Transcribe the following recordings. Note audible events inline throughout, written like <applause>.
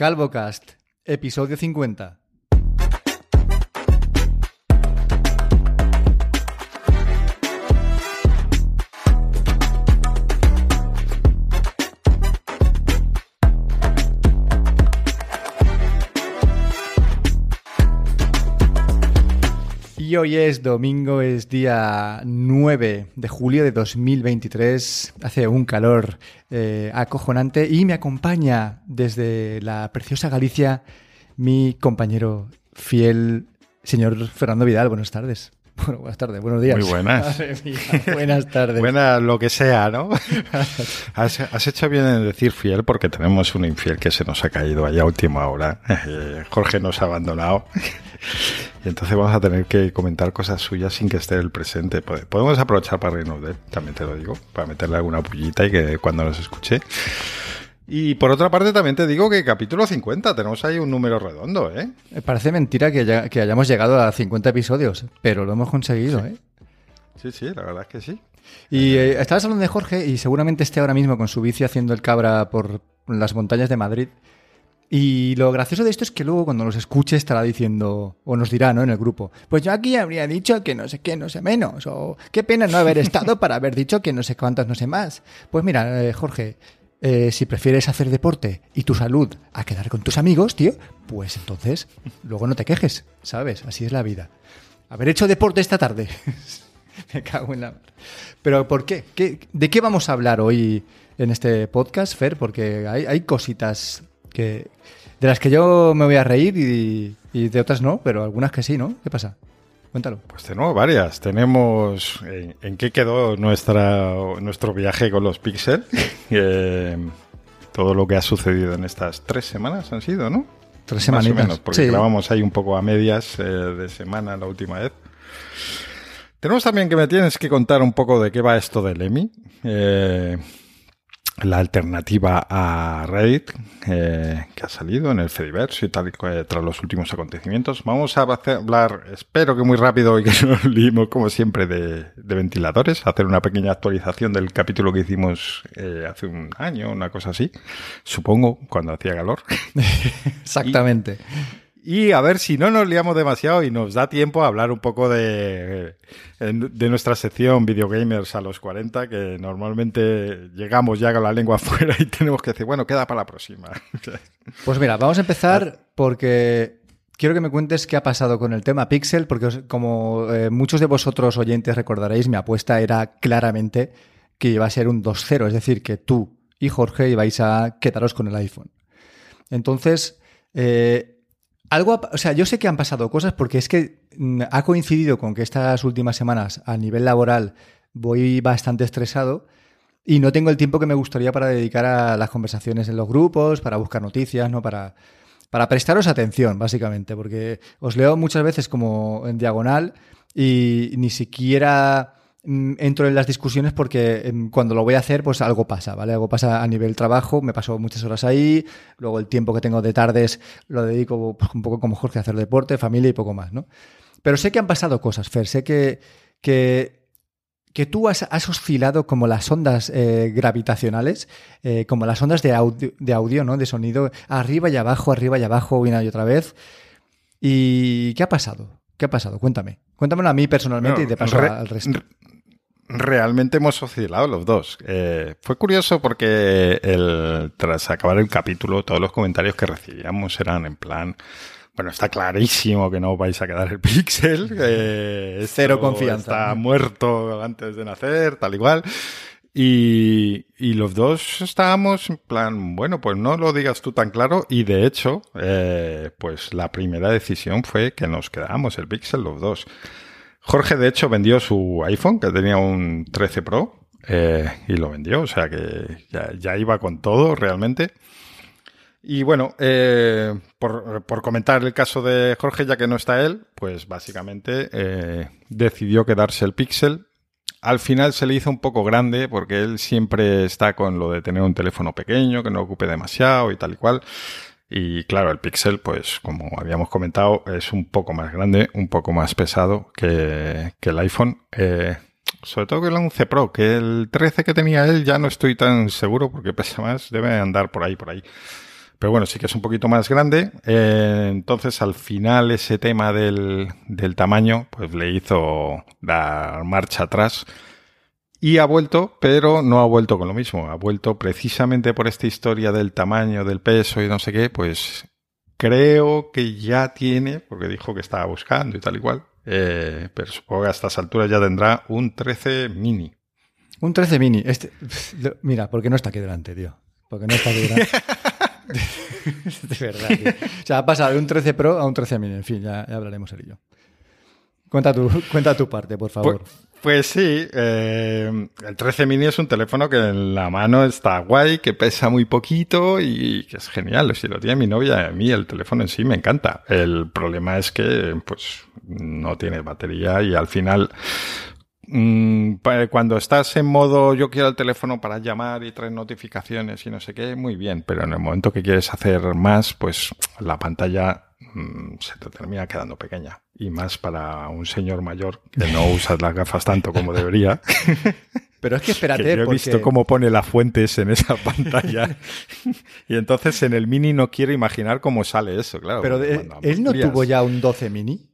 CalvoCast, episodio 50. Y hoy es domingo, es día 9 de julio de 2023. Hace un calor eh, acojonante y me acompaña desde la preciosa Galicia mi compañero fiel, señor Fernando Vidal. Buenas tardes. Bueno, buenas tardes, buenos días. Muy buenas. <laughs> Madre mía, buenas tardes. Buenas, lo que sea, ¿no? <laughs> has, has hecho bien en decir fiel porque tenemos un infiel que se nos ha caído allá a última hora. <laughs> Eh, Jorge nos ha abandonado. Y entonces vamos a tener que comentar cosas suyas sin que esté el presente. Pode- Podemos aprovechar para reírnos de él, también te lo digo, para meterle alguna pullita y que cuando nos escuche. Y por otra parte también te digo que capítulo 50, tenemos ahí un número redondo, ¿eh? Me Parece mentira que, ya- que hayamos llegado a 50 episodios, pero lo hemos conseguido, ¿eh? Sí, sí, la verdad es que sí. Y eh, estabas hablando de Jorge y seguramente esté ahora mismo con su bici haciendo el cabra por las montañas de Madrid. Y lo gracioso de esto es que luego cuando nos escuche estará diciendo, o nos dirá, ¿no? En el grupo, pues yo aquí habría dicho que no sé qué, no sé menos, o qué pena no haber estado para haber dicho que no sé cuántas, no sé más. Pues mira, eh, Jorge, eh, si prefieres hacer deporte y tu salud a quedar con tus amigos, tío, pues entonces luego no te quejes, ¿sabes? Así es la vida. Haber hecho deporte esta tarde. <laughs> Me cago en la. Pero ¿por qué? ¿Qué- ¿De qué vamos a hablar hoy en este podcast, Fer? Porque hay, hay cositas que de las que yo me voy a reír y, y de otras no, pero algunas que sí, ¿no? ¿Qué pasa? Cuéntalo. Pues tenemos varias. Tenemos en, en qué quedó nuestra, nuestro viaje con los Pixel. <laughs> Eh, todo lo que ha sucedido en estas tres semanas han sido, ¿no? Tres Más o semanitas. menos, porque Sí. grabamos ahí un poco a medias eh, de semana la última vez. Tenemos también que me tienes que contar un poco de qué va esto del EMI. Eh, la alternativa a Reddit eh, que ha salido en el Fediverse y tal cual, tras los últimos acontecimientos. Vamos a hablar, espero que muy rápido y que <laughs> no nos liemos como siempre de, de ventiladores, hacer una pequeña actualización del capítulo que hicimos eh, hace un año, una cosa así, supongo, cuando hacía calor. <laughs> <laughs> Exactamente. Y a ver si no nos liamos demasiado y nos da tiempo a hablar un poco de, de nuestra sección Videogamers a los 40, que normalmente llegamos ya con la lengua <laughs> afuera y tenemos que decir, bueno, queda para la próxima. <laughs> Pues mira, vamos a empezar porque quiero que me cuentes qué ha pasado con el tema Pixel, porque os- como eh, muchos de vosotros oyentes recordaréis, mi apuesta era claramente que iba a ser un 2-0, es decir, que tú y Jorge ibais a quedaros con el iPhone. Entonces, eh, algo, o sea, yo sé que han pasado cosas porque es que mm, ha coincidido con que estas últimas semanas a nivel laboral voy bastante estresado y no tengo el tiempo que me gustaría para dedicar a las conversaciones en los grupos, para buscar noticias, ¿no? Para, para prestaros atención, básicamente, porque os leo muchas veces como en diagonal y ni siquiera entro en las discusiones porque em, cuando lo voy a hacer, pues algo pasa, ¿vale? Algo pasa a nivel trabajo, me paso muchas horas ahí, luego el tiempo que tengo de tardes lo dedico pues, un poco como Jorge a hacer deporte, familia y poco más, ¿no? Pero sé que han pasado cosas, Fer, sé que, que que tú has, has oscilado como las ondas eh, gravitacionales, eh, como las ondas de audio, de audio, ¿no? De sonido, arriba y abajo, arriba y abajo, una y otra vez. ¿Y qué ha pasado? ¿Qué ha pasado? Cuéntame. Cuéntamelo a mí personalmente y te paso Re- al resto. re- Realmente hemos oscilado los dos. Eh, fue curioso porque el, tras acabar el capítulo, todos los comentarios que recibíamos eran en plan, bueno, está clarísimo que no vais a quedar el <laughs> pixel. eh, Cero confianza, muerto antes de nacer, tal igual. Y, los dos estábamos en plan, bueno, pues no lo digas tú tan claro. Y de hecho, eh, pues la primera decisión fue que nos quedáramos el Pixel los dos. Jorge, de hecho, vendió su iPhone, que tenía un 13 Pro, eh, y lo vendió, o sea que ya, iba con todo realmente. Y bueno, eh, por, por comentar el caso de Jorge, ya que no está él, pues básicamente decidió quedarse el Pixel. Al final se le hizo un poco grande porque él siempre está con lo de tener un teléfono pequeño, que no ocupe demasiado y tal y cual. Y claro, el Pixel, pues como habíamos comentado, es un poco más grande, un poco más pesado que, el iPhone. Eh, sobre todo que el 11 Pro, que el 13 que tenía él ya no estoy tan seguro porque pesa más, debe andar por ahí, por ahí. Pero bueno, sí que es un poquito más grande. Eh, entonces, al final, ese tema del, del tamaño, pues le hizo dar marcha atrás. Y ha vuelto, pero no ha vuelto con lo mismo. Ha vuelto precisamente por esta historia del tamaño, del peso y no sé qué, pues creo que ya tiene, porque dijo que estaba buscando y tal y cual, eh, pero supongo que a estas alturas ya tendrá un 13 mini. Un 13 mini. Este, mira, porque no está aquí delante, tío. Porque no está aquí delante. <laughs> <laughs> de verdad. Tío. O sea, ha pasado de un 13 Pro a un 13 mini. En fin, ya, ya hablaremos él y yo. Cuenta tu, cuenta tu parte, por favor. Pues, pues sí, eh, el 13 mini es un teléfono que en la mano está guay, que pesa muy poquito y que es genial. Si lo tiene mi novia, a mí el teléfono en sí me encanta. El problema es que pues no tiene batería y al final mm, cuando estás en modo yo quiero el teléfono para llamar y traer notificaciones y no sé qué, muy bien, pero en el momento que quieres hacer más, pues la pantalla mm, se te termina quedando pequeña y más para un señor mayor que no <laughs> usa las gafas tanto como debería. <laughs> Pero es que espérate, que yo he porque... visto cómo pone las fuentes en esa <laughs> pantalla. y entonces en el mini no quiero imaginar cómo sale eso, claro. Pero de, él no tuvo ya un 12 mini.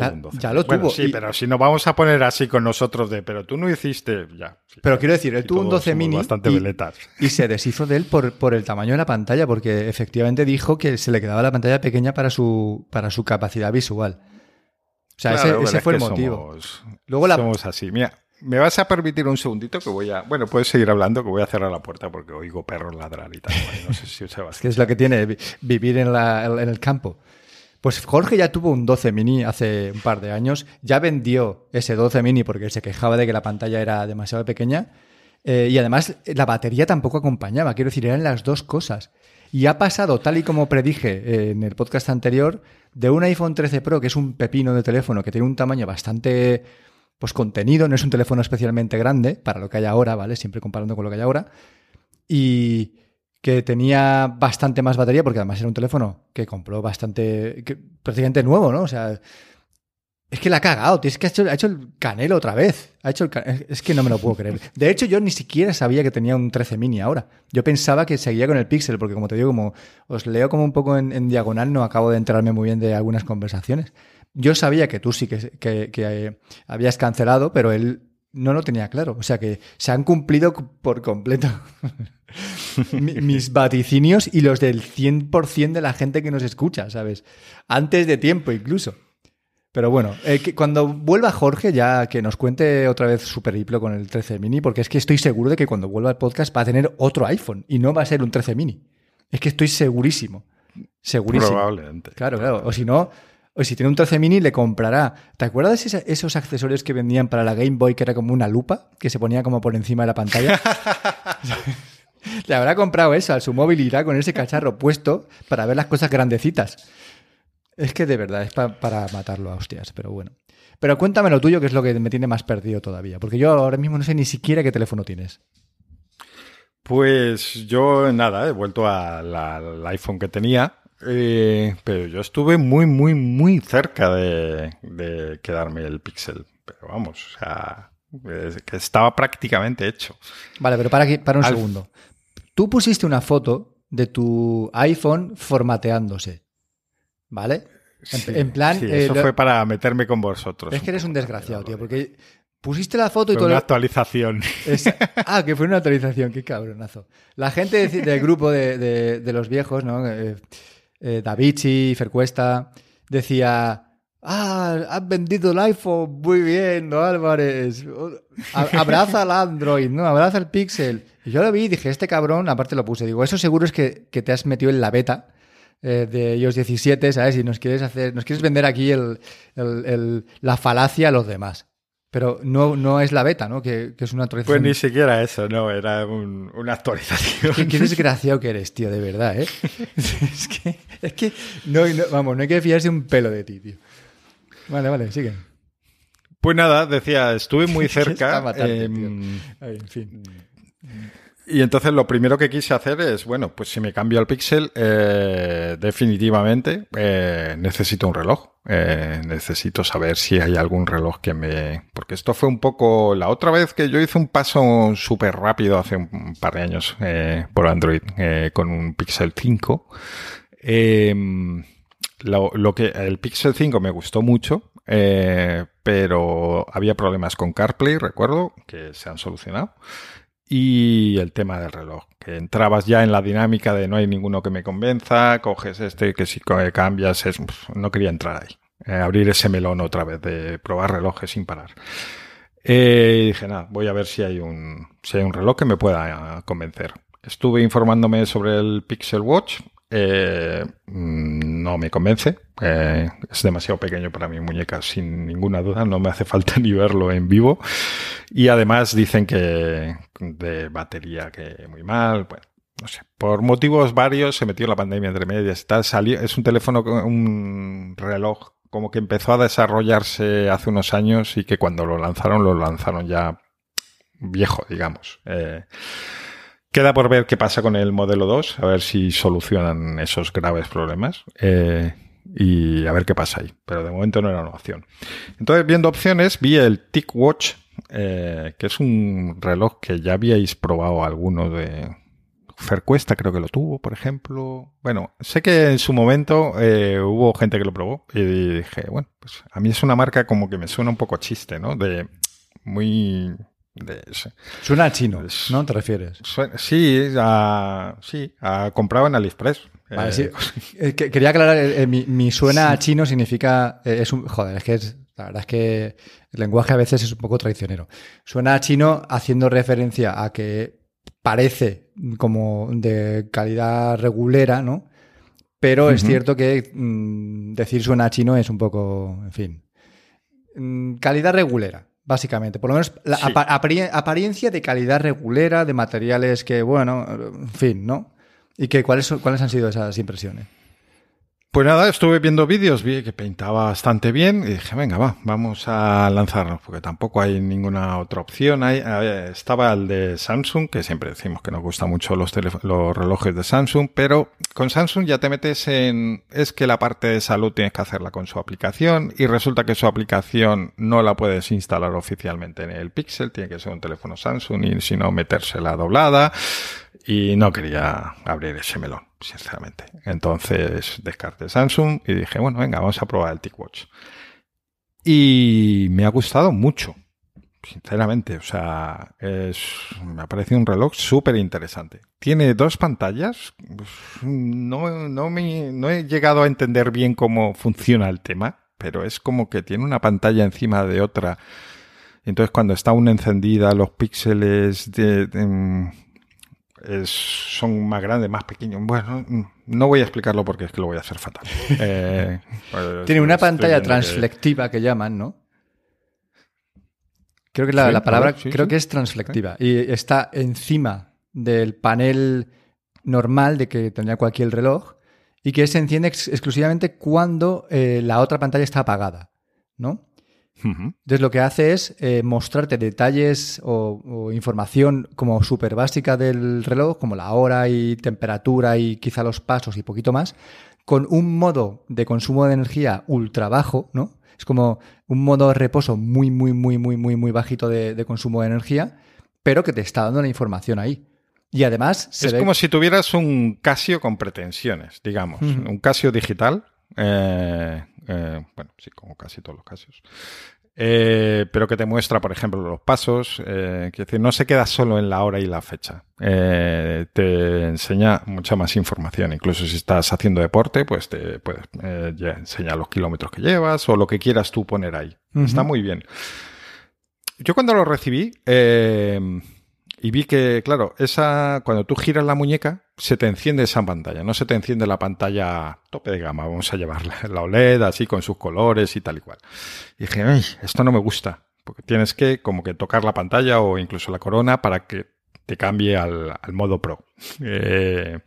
Ya, un 12. ya, lo bueno, tuvo. Sí, y... pero si nos vamos a poner así con nosotros de, pero tú no hiciste, ya. Sí, pero quiero decir, él tuvo un 12 mini bastante y, veletas. y se deshizo de él por, por, el tamaño de la pantalla, porque efectivamente dijo que se le quedaba la pantalla pequeña para su, para su capacidad visual. O sea, claro, ese, ese fue el motivo. Somos, Luego la... somos así. Mira, me vas a permitir un segundito que voy a. Bueno, puedes seguir hablando, que voy a cerrar la puerta porque oigo perros ladrar y tal. No sé si se va a es que es lo que tiene vivir en, la, en el campo. Pues Jorge ya tuvo un 12 mini hace un par de años, ya vendió ese 12 mini porque se quejaba de que la pantalla era demasiado pequeña eh, y además la batería tampoco acompañaba, quiero decir, eran las dos cosas. Y ha pasado, tal y como predije eh, en el podcast anterior, de un iPhone 13 Pro, que es un pepino de teléfono que tiene un tamaño bastante pues contenido, no es un teléfono especialmente grande para lo que hay ahora, ¿vale? Siempre comparando con lo que hay ahora. Y que tenía bastante más batería, porque además era un teléfono que compró bastante, que, prácticamente nuevo, ¿no? O sea, es que la ha cagado, tío. es que ha hecho, el canelo otra vez. Ha hecho es que no me lo puedo creer. De hecho, yo ni siquiera sabía que tenía un 13 mini ahora. Yo pensaba que seguía con el Pixel, porque como te digo, como os leo como un poco en, en diagonal, no acabo de enterarme muy bien de algunas conversaciones. Yo sabía que tú sí que, que, que eh, habías cancelado, pero él no lo tenía claro. O sea que se han cumplido por completo <laughs> mis vaticinios y los del 100% de la gente que nos escucha, ¿sabes? Antes de tiempo incluso. Pero bueno, eh, que cuando vuelva Jorge ya que nos cuente otra vez su periplo con el 13 mini, porque es que estoy seguro de que cuando vuelva el podcast va a tener otro iPhone y no va a ser un 13 mini. Es que estoy segurísimo. Segurísimo. Probablemente. Claro, claro. O si no, o si tiene un 13 mini, le comprará. ¿Te acuerdas esos accesorios que vendían para la Game Boy que era como una lupa que se ponía como por encima de la pantalla? <laughs> <laughs> le habrá comprado eso a su móvil y irá con ese cacharro puesto para ver las cosas grandecitas. Es que de verdad es pa para matarlo a hostias, pero bueno. Pero cuéntame lo tuyo, que es lo que me tiene más perdido todavía. Porque yo ahora mismo no sé ni siquiera qué teléfono tienes. Pues yo nada, he vuelto al, al iPhone que tenía. Eh, pero yo estuve muy, muy, muy cerca de, de quedarme el Pixel. Pero vamos, o sea, que estaba prácticamente hecho. Vale, pero para, aquí, para un Al... segundo. Tú pusiste una foto de tu iPhone formateándose. ¿Vale? En, Sí, en plan. sí, eh, eso lo- fue para meterme con vosotros. es que eres un desgraciado, tío, porque pusiste la foto y todo. una lo- actualización. Es- ah, que fue una actualización, qué cabronazo. La gente de- del grupo de, de- de los viejos, ¿no? Eh, eh, Davichi, Fercuesta, decía. Ah, has vendido el iPhone, muy bien, ¿no, Álvarez? Abraza al Android, ¿no? Abraza el Pixel. Yo lo vi y dije, este cabrón, aparte lo puse, digo, eso seguro es que, que te has metido en la beta eh, de iOS 17, ¿sabes? Y nos quieres hacer, nos quieres vender aquí el, el- el- la falacia a los demás. Pero no, no es la beta, ¿no? Que, que es una Pues actualización. ni siquiera eso, no, era un- una actualización. Qué, qué <laughs> desgraciado que eres, tío, de verdad, ¿eh? <laughs> es que, es que no, no- vamos, no hay que fiarse un pelo de ti, tío. Vale, vale, sigue. Pues nada, decía, estuve muy <laughs> cerca. matarte, em, Ay, en fin. Y entonces lo primero que quise hacer es, bueno, pues si me cambio al Pixel, eh, definitivamente eh, necesito un reloj. Eh, necesito saber si hay algún reloj que me... Porque esto fue un poco la otra vez que yo hice un paso súper rápido hace un par de años por Android con un Pixel 5. Em, lo, lo, que el Pixel 5 me gustó mucho, pero había problemas con CarPlay, recuerdo, que se han solucionado y el tema del reloj, que entrabas ya en la dinámica de no hay ninguno que me convenza, coges este que si cambias es, no quería entrar ahí, eh, abrir ese melón otra vez de probar relojes sin parar. Eh, dije, nada, voy a ver si hay un si hay un reloj que me pueda convencer. Estuve informándome sobre el Pixel Watch eh, mm, no me convence. Eh, es demasiado pequeño para mi muñeca, sin ninguna duda. No me hace <laughs> falta ni verlo en vivo. Y además dicen que de batería que muy mal. Bueno, no sé. Por motivos varios se metió la pandemia entre medias y tal. Salió, es un teléfono, un reloj como que empezó a desarrollarse hace unos años y que cuando lo lanzaron, lo lanzaron ya viejo, digamos. Eh, Queda por ver qué pasa con el modelo 2, a ver si solucionan esos graves problemas eh, y a ver qué pasa ahí. Pero de momento no era una opción. Entonces, viendo opciones, vi el TicWatch, eh, que es un reloj que ya habíais probado alguno de... Fercuesta creo que lo tuvo, por ejemplo. Bueno, sé que en su momento eh, hubo gente que lo probó y dije, bueno, pues a mí es una marca como que me suena un poco chiste, ¿no? De muy Suena a chino, ¿no? ¿Te refieres? sí, a, sí, a comprado en AliExpress. Eh, eh, quería aclarar, eh, mi, suena a chino significa, es un, joder, es que es, la verdad es que el lenguaje a veces es un poco traicionero. Suena a chino haciendo referencia a que parece como de calidad regulera, ¿no? Pero es cierto que mm, decir suena a chino es un poco, en fin, mm, calidad regulera básicamente. Por lo menos la apariencia de calidad regulera, de materiales que, bueno, en fin, ¿no? ¿Y que, cuáles, cuáles han sido esas impresiones? Pues nada, estuve viendo vídeos, vi que pintaba bastante bien y dije, venga, va, vamos a lanzarnos, porque tampoco hay ninguna otra opción. estaba el de Samsung, que siempre decimos que nos gustan mucho los, los relojes de Samsung, pero con Samsung ya te metes en, es que la parte de salud tienes que hacerla con su aplicación y resulta que su aplicación no la puedes instalar oficialmente en el Pixel, tiene que ser un teléfono Samsung y si no metérsela doblada y no quería abrir ese melón sinceramente. Entonces descarté Samsung y dije, bueno, venga, vamos a probar el TicWatch. Y me ha gustado mucho, sinceramente. O sea, es, me ha parecido un reloj súper interesante. Tiene dos pantallas. No, no, me, no he llegado a entender bien cómo funciona el tema, pero es como que tiene una pantalla encima de otra. Entonces, cuando está una encendida, los píxeles de son más grandes, más pequeños. Bueno, no voy a explicarlo porque es que lo voy a hacer fatal. <laughs> Eh, pues, Tiene una pantalla transflectiva que... llaman, ¿no? Creo que la, palabra creo que es transflectiva y está encima del panel normal de que tendría cualquier reloj y que se enciende exclusivamente cuando eh, la otra pantalla está apagada, ¿no? Entonces lo que hace es eh, mostrarte detalles o, información como súper básica del reloj, como la hora y temperatura y quizá los pasos y poquito más, con un modo de consumo de energía ultra bajo, ¿no? Es como un modo de reposo muy, muy, muy, muy, muy, muy bajito de, consumo de energía, pero que te está dando la información ahí. Y además... es como si tuvieras un Casio con pretensiones, digamos. Un Casio digital. Eh, eh, bueno, sí, como casi todos los Casios. Eh, pero que te muestra, por ejemplo, los pasos, eh, decir, no se queda solo en la hora y la fecha, eh, te enseña mucha más información, incluso si estás haciendo deporte, pues te puedes enseñar los kilómetros que llevas o lo que quieras tú poner ahí. Está muy bien. Yo cuando lo recibí, y vi que, claro, esa, cuando tú giras la muñeca, se te enciende esa pantalla, no se te enciende la pantalla tope de gama, vamos a llevarla, <laughs> la OLED así con sus colores y tal y cual. Y dije, Ay, esto no me gusta, porque tienes que como que tocar la pantalla o incluso la corona para que te cambie al, modo Pro. <laughs> Eh,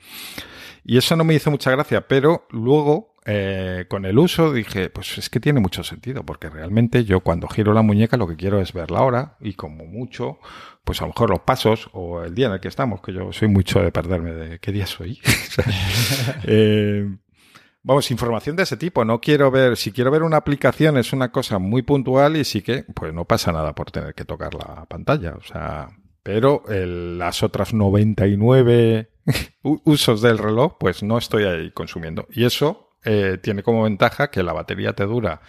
Y eso no me hizo mucha gracia, pero luego eh, con el uso dije, pues es que tiene mucho sentido, porque realmente yo cuando giro la muñeca lo que quiero es ver la hora y como mucho, pues a lo mejor los pasos o el día en el que estamos, que yo soy mucho de perderme de qué día soy. <laughs> eh, vamos, información de ese tipo. No quiero ver, si quiero ver una aplicación es una cosa muy puntual y sí que, pues no pasa nada por tener que tocar la pantalla. O sea, pero las otras 99 <laughs> usos del reloj, pues no estoy ahí consumiendo. Y eso eh, tiene como ventaja que la batería te dura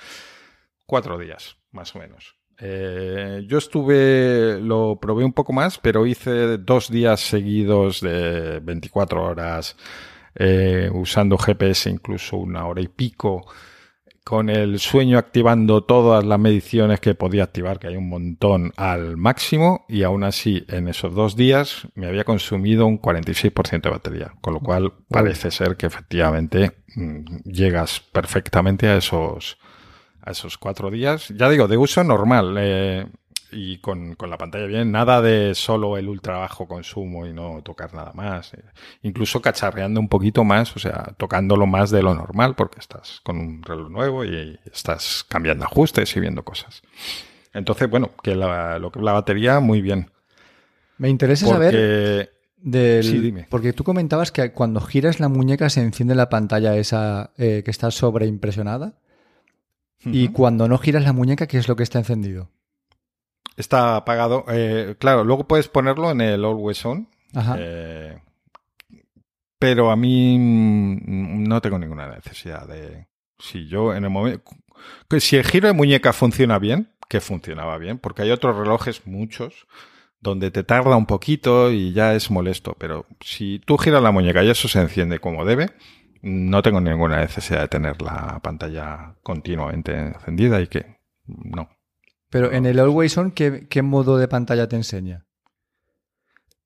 cuatro días, más o menos. Eh, yo estuve, lo probé un poco más, pero hice dos días seguidos de 24 horas eh, usando GPS, incluso una hora y pico con el sueño activando todas las mediciones que podía activar, que hay un montón al máximo, y aún así en esos dos días me había consumido un 46% de batería, con lo cual parece ser que efectivamente mm, llegas perfectamente a esos, a esos cuatro días. Ya digo, de uso normal. Eh, y con, con, la pantalla bien, nada de solo el ultra bajo consumo y no tocar nada más. Incluso cacharreando un poquito más, o sea, tocándolo más de lo normal porque estás con un reloj nuevo y estás cambiando ajustes y viendo cosas. Entonces, bueno, que la, lo que la batería, muy bien. Me interesa saber. Del, sí, dime. Porque tú comentabas que cuando giras la muñeca se enciende la pantalla esa eh, que está sobreimpresionada. Y cuando no giras la muñeca, ¿qué es lo que está encendido? Está apagado. Eh, claro, luego puedes ponerlo en el Always On. Eh, pero a mí no tengo ninguna necesidad de. Si yo en el momento. Si el giro de muñeca funciona bien, que funcionaba bien, porque hay otros relojes, muchos, donde te tarda un poquito y ya es molesto. Pero si tú giras la muñeca y eso se enciende como debe, no tengo ninguna necesidad de tener la pantalla continuamente encendida y que no. Pero en el Always On, ¿qué, modo de pantalla te enseña?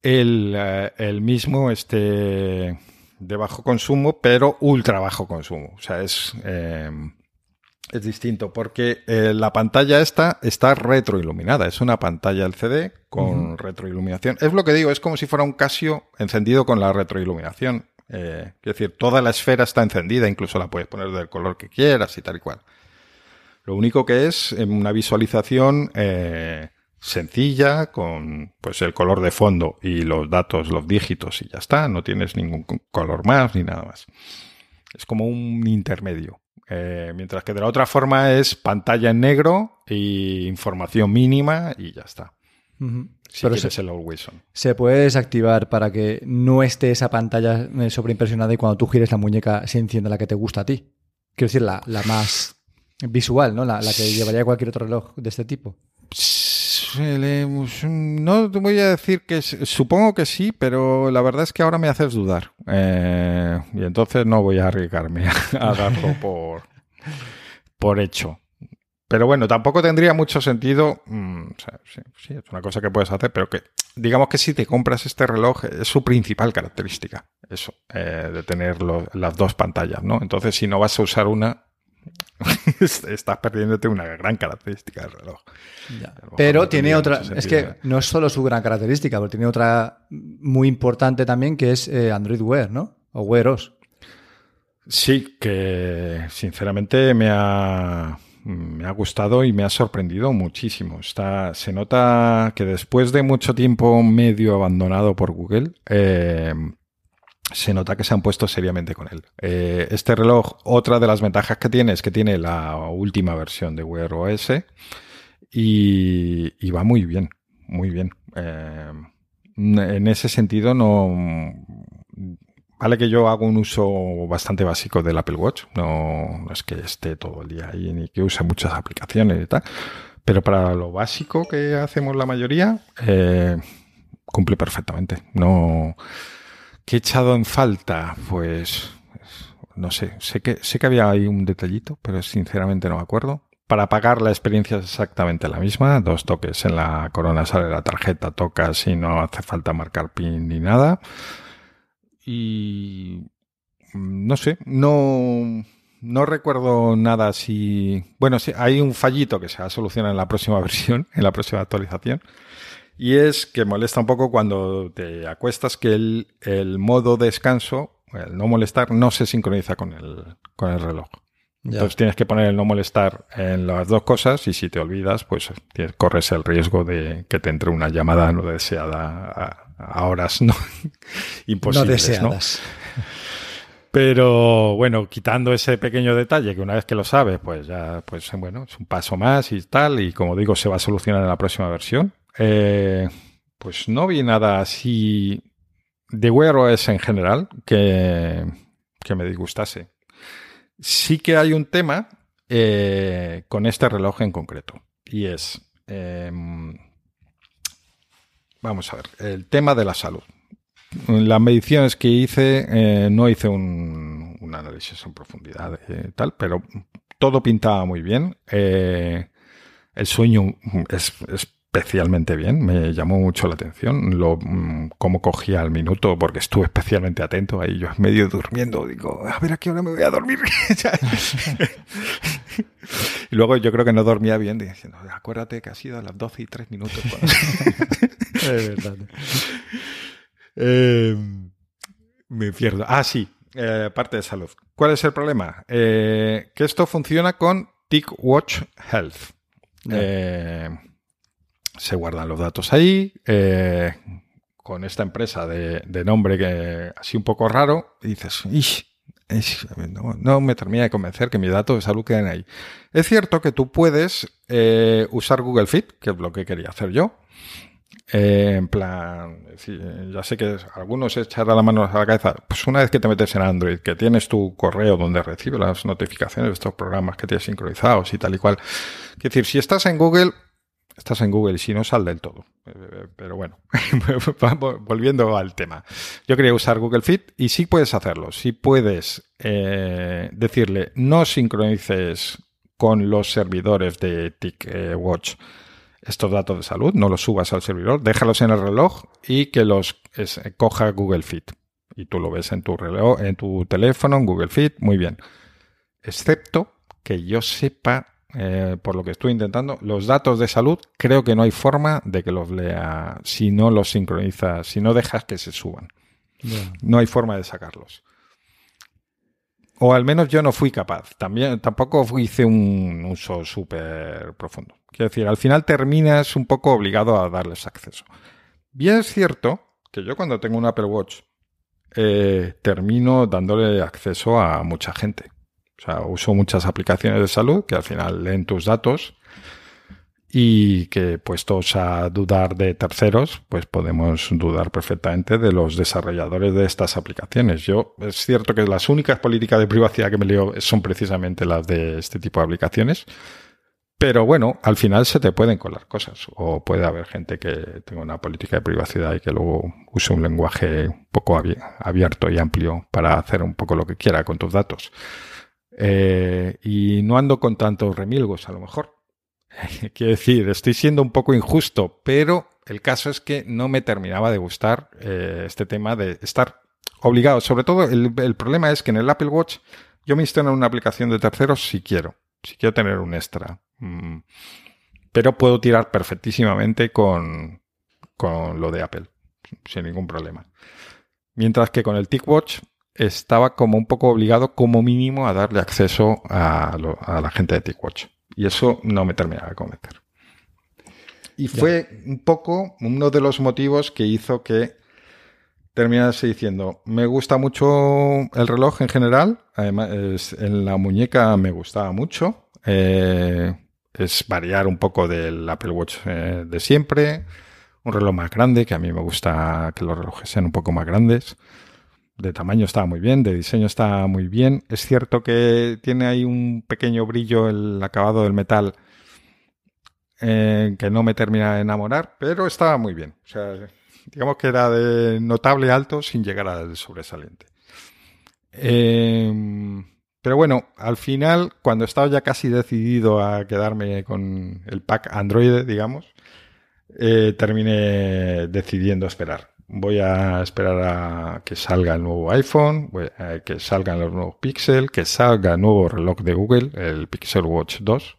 El, eh, el, mismo este de bajo consumo, pero ultra bajo consumo. O sea, es, em, es distinto porque eh, la pantalla esta está retroiluminada. Es una pantalla LCD con retroiluminación. Es lo que digo, es como si fuera un Casio encendido con la retroiluminación. Eh, decir, toda la esfera está encendida, incluso la puedes poner del color que quieras y tal y cual. Lo único que es una visualización eh, sencilla con pues el color de fondo y los datos, los dígitos y ya está. No tienes ningún color más ni nada más. Es como un intermedio. Eh, mientras que de la otra forma es pantalla en negro y información mínima y ya está. Si Pero se, el Se puede desactivar para que no esté esa pantalla eh, sobreimpresionada y cuando tú gires la muñeca se encienda la que te gusta a ti. Quiero decir, la, la más visual, ¿no? La, que llevaría cualquier otro reloj de este tipo. No te voy a decir que supongo que sí, pero la verdad es que ahora me haces dudar. Eh, y entonces no voy a arriesgarme <laughs> a darlo <laughs> por, por hecho. Pero bueno, tampoco tendría mucho sentido. Mm, sí, es una cosa que puedes hacer, pero que digamos que si te compras este reloj es su principal característica, eso, eh, de tener las dos pantallas, ¿no? Entonces, si no vas a usar una, <laughs> estás perdiéndote una gran característica del reloj. Pero tiene otra, es que no es solo su gran característica, pero tiene otra muy importante también que es eh, Android Wear, ¿no? O Wear OS. Sí, que sinceramente me ha, me ha gustado y me ha sorprendido muchísimo. Está, se nota que después de mucho tiempo medio abandonado por Google, eh, se nota que se han puesto seriamente con él. Eh, este reloj, otra de las ventajas que tiene es que tiene la última versión de Wear OS y, va muy bien, muy bien. Eh, en ese sentido no... Vale que yo hago un uso bastante básico del Apple Watch, no, es que esté todo el día ahí ni que use muchas aplicaciones y tal, pero para lo básico que hacemos la mayoría, eh, cumple perfectamente. No, ¿Qué he echado en falta? Pues no sé, sé que, sé que había ahí un detallito, pero sinceramente no me acuerdo. Para pagar la experiencia es exactamente la misma, dos toques en la corona sale la tarjeta, tocas y no hace falta marcar pin ni nada. Y no sé, no, no recuerdo nada así. Bueno, sí, hay un fallito que se va a solucionar en la próxima <laughs> versión, en la próxima actualización y es que molesta un poco cuando te acuestas que el, el modo descanso el no molestar no se sincroniza con el, con el reloj. Entonces tienes que poner el no molestar en las dos cosas y si te olvidas, pues corres el riesgo de que te entre una llamada no deseada a, horas no <laughs> imposibles. No deseadas. Pero bueno, quitando ese pequeño detalle que una vez que lo sabes, pues ya, pues bueno, es un paso más y tal. Y como digo, se va a solucionar en la próxima versión. Eh, pues no vi nada así de Wear OS en general que, que me disgustase. Sí que hay un tema eh, con este reloj en concreto. Y es, em, vamos a ver, el tema de la salud. Las mediciones que hice, eh, no hice un, análisis en profundidad y tal, pero todo pintaba muy bien. Eh, el sueño es, es especialmente bien, me llamó mucho la atención lo mm, cómo cogía el minuto, porque estuve especialmente atento ahí, yo medio durmiendo, digo, a ver a qué hora me voy a dormir. <laughs> y luego yo creo que no dormía bien, diciendo, acuérdate que ha sido a las 12 y 3 minutos. <laughs> es verdad. Eh, me pierdo. Ah, sí, eh, parte de salud. ¿Cuál es el problema? Eh, que esto funciona con TicWatch Health. Se guardan los datos ahí, con esta empresa de, nombre que así un poco raro, y dices, no, me termina de convencer que mis datos de salud queden ahí. Es cierto que tú puedes usar Google Fit, que es lo que quería hacer yo. Eh, en plan, ya sé que algunos echar la mano a la cabeza. Pues una vez que te metes en Android, que tienes tu correo donde recibes las notificaciones de estos programas que tienes sincronizados y tal y cual. Es decir, si estás en Google, Estás en Google y si no, sal del todo. Eh, pero bueno, <laughs> volviendo al tema. Yo quería usar Google Fit y sí puedes hacerlo. Sí puedes eh, decirle no sincronices con los servidores de TicWatch estos datos de salud, no los subas al servidor, déjalos en el reloj y que los coja Google Fit. Y tú lo ves en tu reloj, en tu teléfono, en Google Fit, muy bien. Excepto que yo sepa eh, por lo que estoy intentando, los datos de salud creo que no hay forma de que los lea si no los sincronizas, si no dejas que se suban. No hay forma de sacarlos. O al menos yo no fui capaz. También tampoco hice un uso súper profundo. Quiero decir, al final terminas un poco obligado a darles acceso. Bien es cierto que yo cuando tengo un Apple Watch eh, termino dándole acceso a mucha gente. O sea, uso muchas aplicaciones de salud que al final leen tus datos y que puestos a dudar de terceros, pues podemos dudar perfectamente de los desarrolladores de estas aplicaciones. Yo, es cierto que las únicas políticas de privacidad que me leo son precisamente las de este tipo de aplicaciones, pero bueno, al final se te pueden colar cosas o puede haber gente que tenga una política de privacidad y que luego use un lenguaje un poco abierto y amplio para hacer un poco lo que quiera con tus datos. Eh, y no ando con tantos remilgos, a lo mejor. <laughs> Quiero decir, estoy siendo un poco injusto, pero el caso es que no me terminaba de gustar eh, este tema de estar obligado. Sobre todo, el, problema es que en el Apple Watch yo me instalo una aplicación de terceros si quiero, si quiero tener un extra. Mm. Pero puedo tirar perfectísimamente con, con lo de Apple, sin ningún problema. Mientras que con el TicWatch estaba como un poco obligado como mínimo a darle acceso a, la gente de TicWatch. Y eso no me terminaba de convencer. Y fue un poco uno de los motivos que hizo que terminase diciendo, me gusta mucho el reloj en general, además en la muñeca me gustaba mucho, eh, es variar un poco del Apple Watch eh, de siempre, un reloj más grande, que a mí me gusta que los relojes sean un poco más grandes de tamaño está muy bien, de diseño está muy bien. Es cierto que tiene ahí un pequeño brillo el acabado del metal eh, que no me termina de enamorar, pero estaba muy bien. O sea, digamos que era de notable alto sin llegar al sobresaliente. Em, pero bueno, al final, cuando estaba ya casi decidido a quedarme con el pack Android, digamos, eh, terminé decidiendo esperar voy a esperar a que salga el nuevo iPhone, que salgan los nuevos Pixel, que salga el nuevo reloj de Google, el Pixel Watch 2,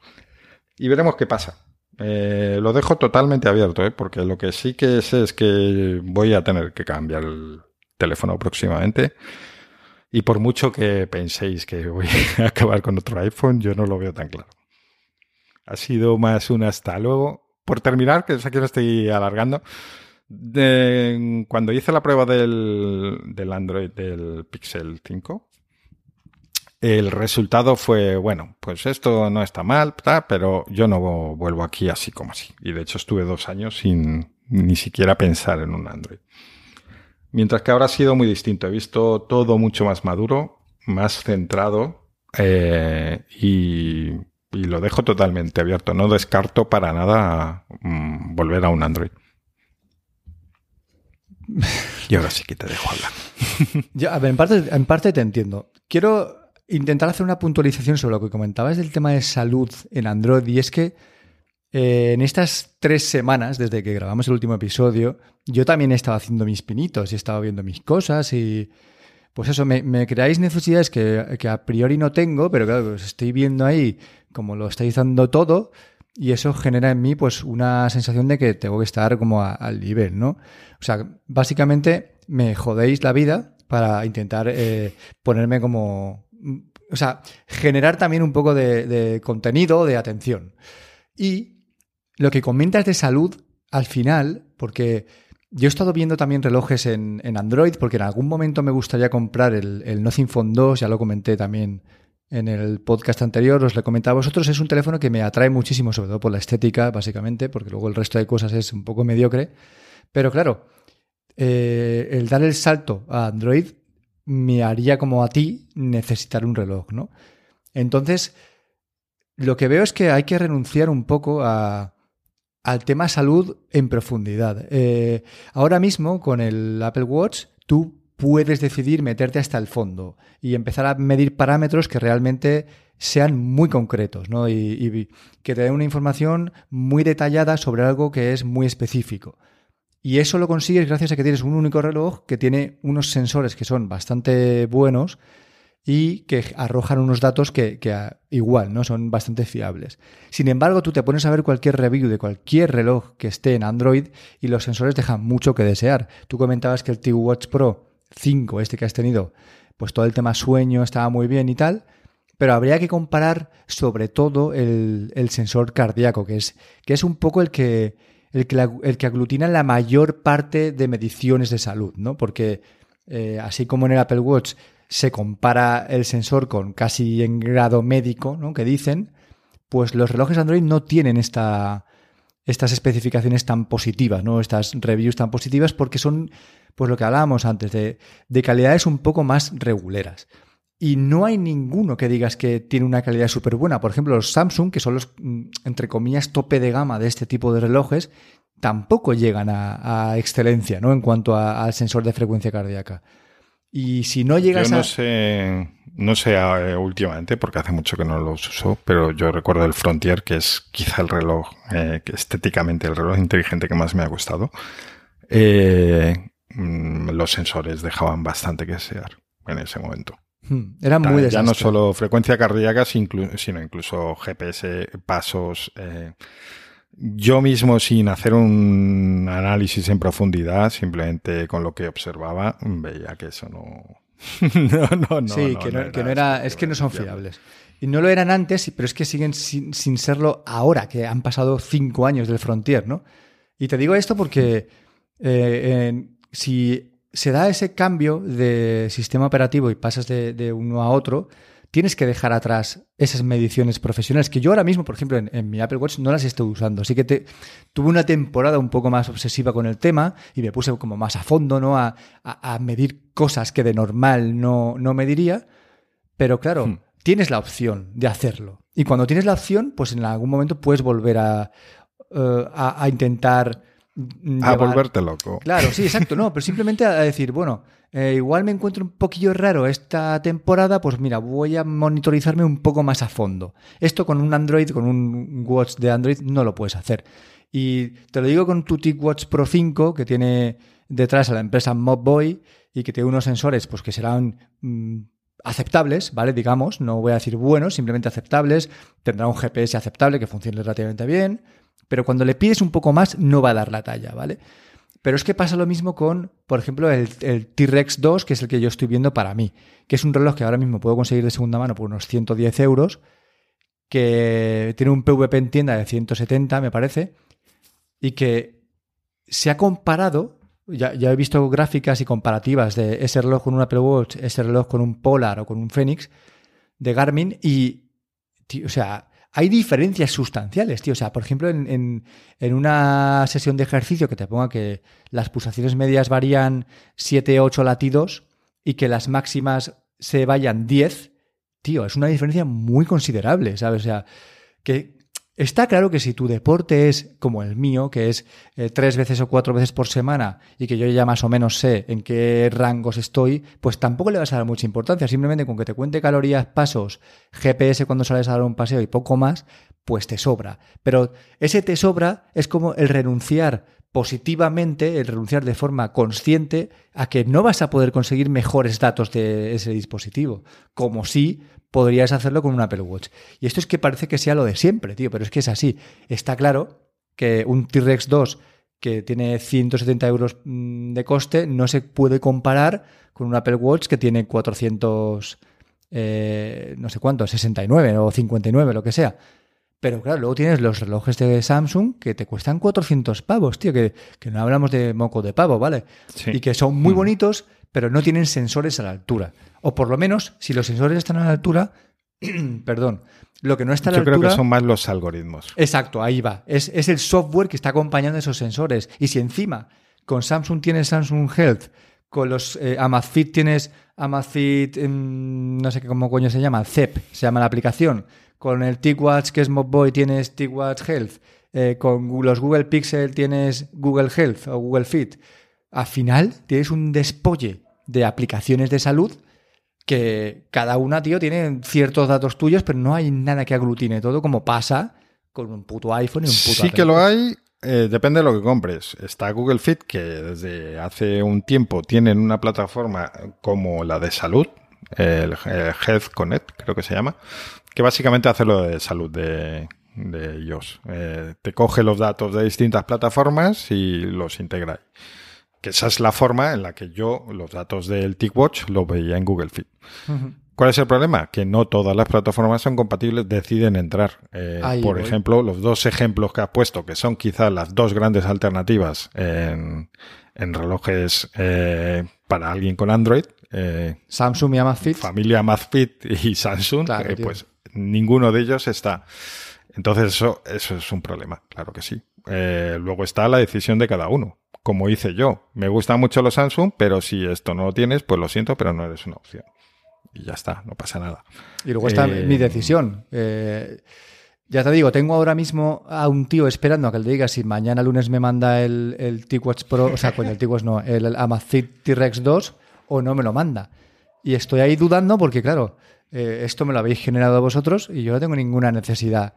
y veremos qué pasa. Eh, lo dejo totalmente abierto, ¿eh? porque lo que sí que sé es que voy a tener que cambiar el teléfono próximamente, Y por mucho que penséis que voy <laughs> a acabar con otro iPhone, yo no lo veo tan claro. Ha sido más un hasta luego. Por terminar, que sé que lo estoy alargando, cuando hice la prueba del, Android del Pixel 5, el resultado fue, bueno, pues esto no está mal, pero yo no vuelvo aquí así como así. Y de hecho estuve dos años sin ni siquiera pensar en un Android. Mientras que ahora ha sido muy distinto. He visto todo mucho más maduro, más centrado eh, y, lo dejo totalmente abierto. No descarto para nada mm, volver a un Android. <laughs> Y ahora sí que te dejo hablar. <laughs> En parte, te entiendo. Quiero intentar hacer una puntualización sobre lo que comentabas del tema de salud en Android. Y es que eh, en estas tres semanas, desde que grabamos el último episodio, yo también he estado haciendo mis pinitos y he estado viendo mis cosas y. Pues eso, me, creáis necesidades que, a priori no tengo, pero claro, os estoy viendo ahí como lo estáis dando todo y eso genera en mí pues una sensación de que tengo que estar como al nivel, ¿no? O sea, básicamente me jodéis la vida para intentar eh, ponerme como o sea, generar también un poco de, contenido, de atención. Y lo que comentas de salud, al final, porque yo he estado viendo también relojes en, Android, porque en algún momento me gustaría comprar el, el Nothing Phone 2, ya lo comenté también en el podcast anterior, os lo comentaba a vosotros, es un teléfono que me atrae muchísimo, sobre todo por la estética, básicamente, porque luego el resto de cosas es un poco mediocre. Pero claro, eh, el dar el salto a Android me haría como a ti necesitar un reloj, ¿no? Entonces, lo que veo es que hay que renunciar un poco al tema salud en profundidad. Eh, ahora mismo, con el Apple Watch, tú puedes decidir meterte hasta el fondo y empezar a medir parámetros que realmente sean muy concretos ¿no? y, que te den una información muy detallada sobre algo que es muy específico. Y eso lo consigues gracias a que tienes un único reloj que tiene unos sensores que son bastante buenos y que arrojan unos datos que, igual no son bastante fiables. Sin embargo, tú te pones a ver cualquier review de cualquier reloj que esté en Android y los sensores dejan mucho que desear. Tú comentabas que el TiGo-Watch Pro 5, este que has tenido, pues todo el tema sueño estaba muy bien y tal, pero habría que comparar sobre todo el, el sensor cardíaco, que es, que es un poco el que el que, aglutina la mayor parte de mediciones de salud, ¿no? Porque eh, así como en el Apple Watch se compara el sensor con casi en grado médico, ¿no? Que dicen, pues los relojes Android no tienen esta, estas especificaciones tan positivas, ¿no? Estas reviews tan positivas porque son, pues lo que hablábamos antes, de, de calidades un poco más reguleras. Y no hay ninguno que digas que tiene una calidad súper buena. Por ejemplo, los Samsung, que son los, mm, entre comillas, tope de gama de este tipo de relojes, tampoco llegan a, excelencia, ¿no? En cuanto al sensor de frecuencia cardíaca. Y si no llegas yo no Sé, no sé eh, últimamente, porque hace mucho que no los uso, pero yo recuerdo el Frontier, que es quizá el reloj, eh, que estéticamente el reloj inteligente que más me ha gustado. Eh, mm, los sensores dejaban bastante que desear en ese momento. Hmm, era muy Ya no solo frecuencia cardíaca, sino incluso GPS, pasos. Eh, yo mismo, sin hacer un análisis en profundidad, simplemente con lo que observaba, veía que eso no. <laughs> no, no, no. Sí, que, no, era. Es que no son fiables. Y no lo eran antes, pero es que siguen sin, serlo ahora, que han pasado cinco años del Frontier, ¿no? Y te digo esto porque eh, si se da ese cambio de sistema operativo y pasas de, uno a otro, tienes que dejar atrás esas mediciones profesionales que yo ahora mismo, por ejemplo, en, mi Apple Watch no las estoy usando. Así que te, tuve una temporada un poco más obsesiva con el tema y me puse como más a fondo, ¿no? A, medir cosas que de normal no, no mediría. Pero claro, hmm. tienes la opción de hacerlo. Y cuando tienes la opción, pues en algún momento puedes volver a, eh, a intentar a volverte loco. Claro, sí, exacto. No, pero simplemente a decir, bueno, eh, igual me encuentro un poquillo raro esta temporada, pues mira, voy a monitorizarme un poco más a fondo. Esto con un Android, con un Watch de Android, no lo puedes hacer. Y te lo digo con tu TicWatch Pro 5, que tiene detrás a la empresa Mobboy y que tiene unos sensores pues que serán mm, aceptables, ¿vale? Digamos, no voy a decir buenos, simplemente aceptables. Tendrá un GPS aceptable que funcione relativamente bien, pero cuando le pides un poco más no va a dar la talla, ¿vale? Pero es que pasa lo mismo con, por ejemplo, el, T-Rex 2, que es el que yo estoy viendo para mí, que es un reloj que ahora mismo puedo conseguir de segunda mano por unos 110 euros, que tiene un PVP en tienda de 170, me parece, y que se ha comparado, ya, ya he visto gráficas y comparativas de ese reloj con un Apple Watch, ese reloj con un Polar o con un Phoenix de Garmin, y, o sea, hay diferencias sustanciales, tío. O sea, por ejemplo, en, en, una sesión de ejercicio que te ponga que las pulsaciones medias varían 7, 8 latidos y que las máximas se vayan 10, tío, es una diferencia muy considerable, ¿sabes? O sea, que Está claro que si tu deporte es como el mío, que es eh, tres veces o cuatro veces por semana y que yo ya más o menos sé en qué rangos estoy, pues tampoco le vas a dar mucha importancia. Simplemente con que te cuente calorías, pasos, GPS cuando sales a dar un paseo y poco más, pues te sobra. Pero ese te sobra es como el renunciar positivamente, el renunciar de forma consciente a que no vas a poder conseguir mejores datos de ese dispositivo, como si podrías hacerlo con un Apple Watch. Y esto es que parece que sea lo de siempre, tío, pero es que es así. Está claro que un T-Rex 2 que tiene 170 euros mm, de coste no se puede comparar con un Apple Watch que tiene 400, eh, no sé cuánto, 69 o 59, lo que sea. Pero claro, luego tienes los relojes de Samsung que te cuestan 400 pavos, tío, que, que no hablamos de moco de pavo, ¿vale? Sí. Y que son muy Mm. bonitos, pero no tienen sensores a la altura. O por lo menos, si los sensores están a la altura, <clears throat> perdón, lo que no está a la Yo creo altura... que son más los algoritmos. Exacto, ahí va. Es, es el software que está acompañando esos sensores. Y si encima con Samsung tienes Samsung Health, con los eh, Amazfit tienes Amazfit, mm, no sé qué cómo coño se llama, CEP, se llama la aplicación. Con el TicWatch que es Mobboy tienes TicWatch Health. Eh, con los Google Pixel tienes Google Health o Google Fit. Al final tienes un despolle de aplicaciones de salud que cada una, tío, tiene ciertos datos tuyos, pero no hay nada que aglutine todo como pasa con un puto iPhone y un puto Sí Apple que lo hay, eh, depende de lo que compres. Está Google Fit, que desde hace un tiempo tienen una plataforma como la de salud, el, eh, Health Connect, creo que se llama, que básicamente hace lo de salud de, de ellos. Eh, te coge los datos de distintas plataformas y los integra ahí. Que esa es la forma en la que yo los datos del TicWatch los veía en Google Fit. ¿Cuál es el problema? Que no todas las plataformas son compatibles, deciden entrar. Eh, por voy. ejemplo, los dos ejemplos que has puesto, que son quizás las dos grandes alternativas en, en relojes eh, para alguien con Android, eh, Samsung y Amazfit. familia Amazfit y <laughs> Samsung, Claro, pues ninguno de ellos está. Entonces eso, eso es un problema, claro que sí. Luego está la decisión de cada uno. Como hice yo, me gustan mucho los Samsung, pero si esto no lo tienes, pues lo siento, pero no eres una opción. Y ya está, no pasa nada. Y luego está Eh, mi decisión. Eh, ya te digo, tengo ahora mismo a un tío esperando a que le diga si mañana lunes me manda el, el TicWatch Pro, o sea, con el TicWatch no, el, el Amazfit T-Rex 2 o no me lo manda. Y estoy ahí dudando porque, claro, eh, esto me lo habéis generado vosotros y yo no tengo ninguna necesidad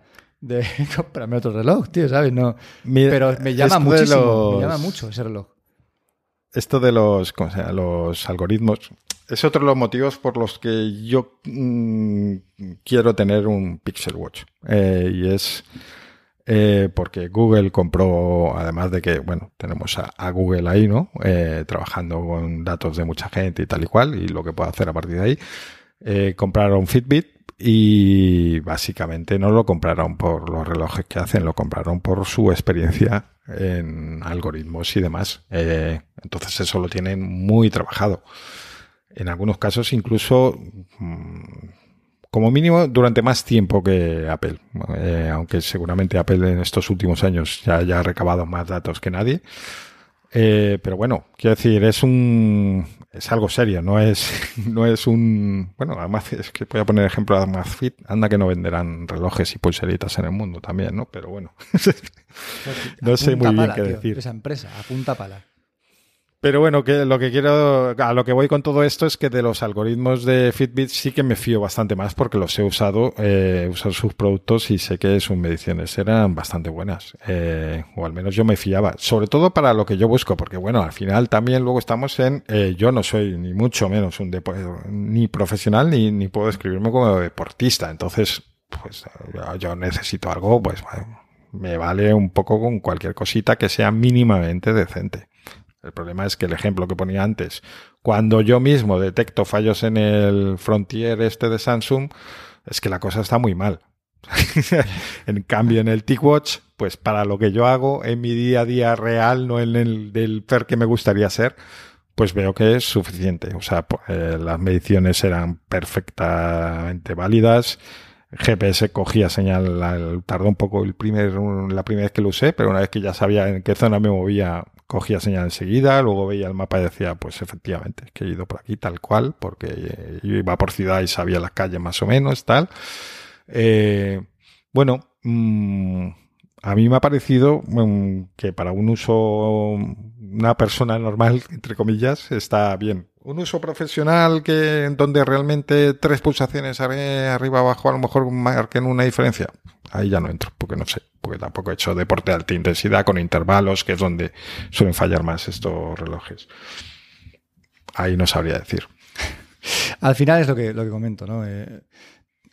de <laughs> comprarme otro reloj, tío, ¿sabes? No, Mira, pero me llama muchísimo, los- me llama mucho ese reloj. Esto de los, ¿cómo se llama? los algoritmos es otro de los motivos por los que yo mm, quiero tener un Pixel Watch. Eh, y es eh, porque Google compró, además de que, bueno, tenemos a, a Google ahí, ¿no? Eh, trabajando con datos de mucha gente y tal y cual, y lo que puede hacer a partir de ahí. Eh, compraron Fitbit y básicamente no lo compraron por los relojes que hacen, lo compraron por su experiencia en algoritmos y demás. Eh, entonces eso lo tienen muy trabajado. En algunos casos incluso mm, como mínimo durante más tiempo que Apple. Eh, aunque seguramente Apple en estos últimos años ya haya recabado más datos que nadie. Eh, pero bueno, quiero decir, es un es algo serio, no es <laughs> no es un bueno, además es que voy a poner ejemplo de Amazfit, anda que no venderán relojes y pulseritas en el mundo también, ¿no? Pero bueno, <laughs> No sé Apunta muy bien pala, qué tío, decir. Esa empresa, apunta pala. Pero bueno, que lo que quiero, a lo que voy con todo esto es que de los algoritmos de Fitbit sí que me fío bastante más porque los he usado, eh, he usado sus productos y sé que sus mediciones eran bastante buenas. Eh, o al menos yo me fiaba. Sobre todo para lo que yo busco, porque bueno, al final también luego estamos en, eh, yo no soy ni mucho menos un ni profesional ni, ni puedo describirme como deportista. Entonces, pues yo- yo necesito algo, pues me vale un poco con cualquier cosita que sea mínimamente decente. El problema es que el ejemplo que ponía antes, cuando yo mismo detecto fallos en el Frontier este de Samsung, es que la cosa está muy mal. <laughs> en cambio, en el TicWatch, pues para lo que yo hago en mi día a día real, no en el del PER que me gustaría ser, pues veo que es suficiente. O sea, eh, las mediciones eran perfectamente válidas. GPS cogía señal, tardó un poco el primer, la primera vez que lo usé, pero una vez que ya sabía en qué zona me movía, cogía señal enseguida, luego veía el mapa y decía, pues efectivamente, que he ido por aquí tal cual, porque yo iba por ciudad y sabía las calles más o menos, tal. Eh, bueno, mmm, a mí me ha parecido mm, que para un uso, una persona normal, entre comillas, está bien. Un uso profesional que en donde realmente tres pulsaciones arriba abajo a lo mejor marquen una diferencia. Ahí ya no entro, porque no sé, porque tampoco he hecho deporte de alta intensidad con intervalos, que es donde suelen fallar más estos relojes. Ahí no sabría decir. Al final es lo que, lo que comento, ¿no? Eh,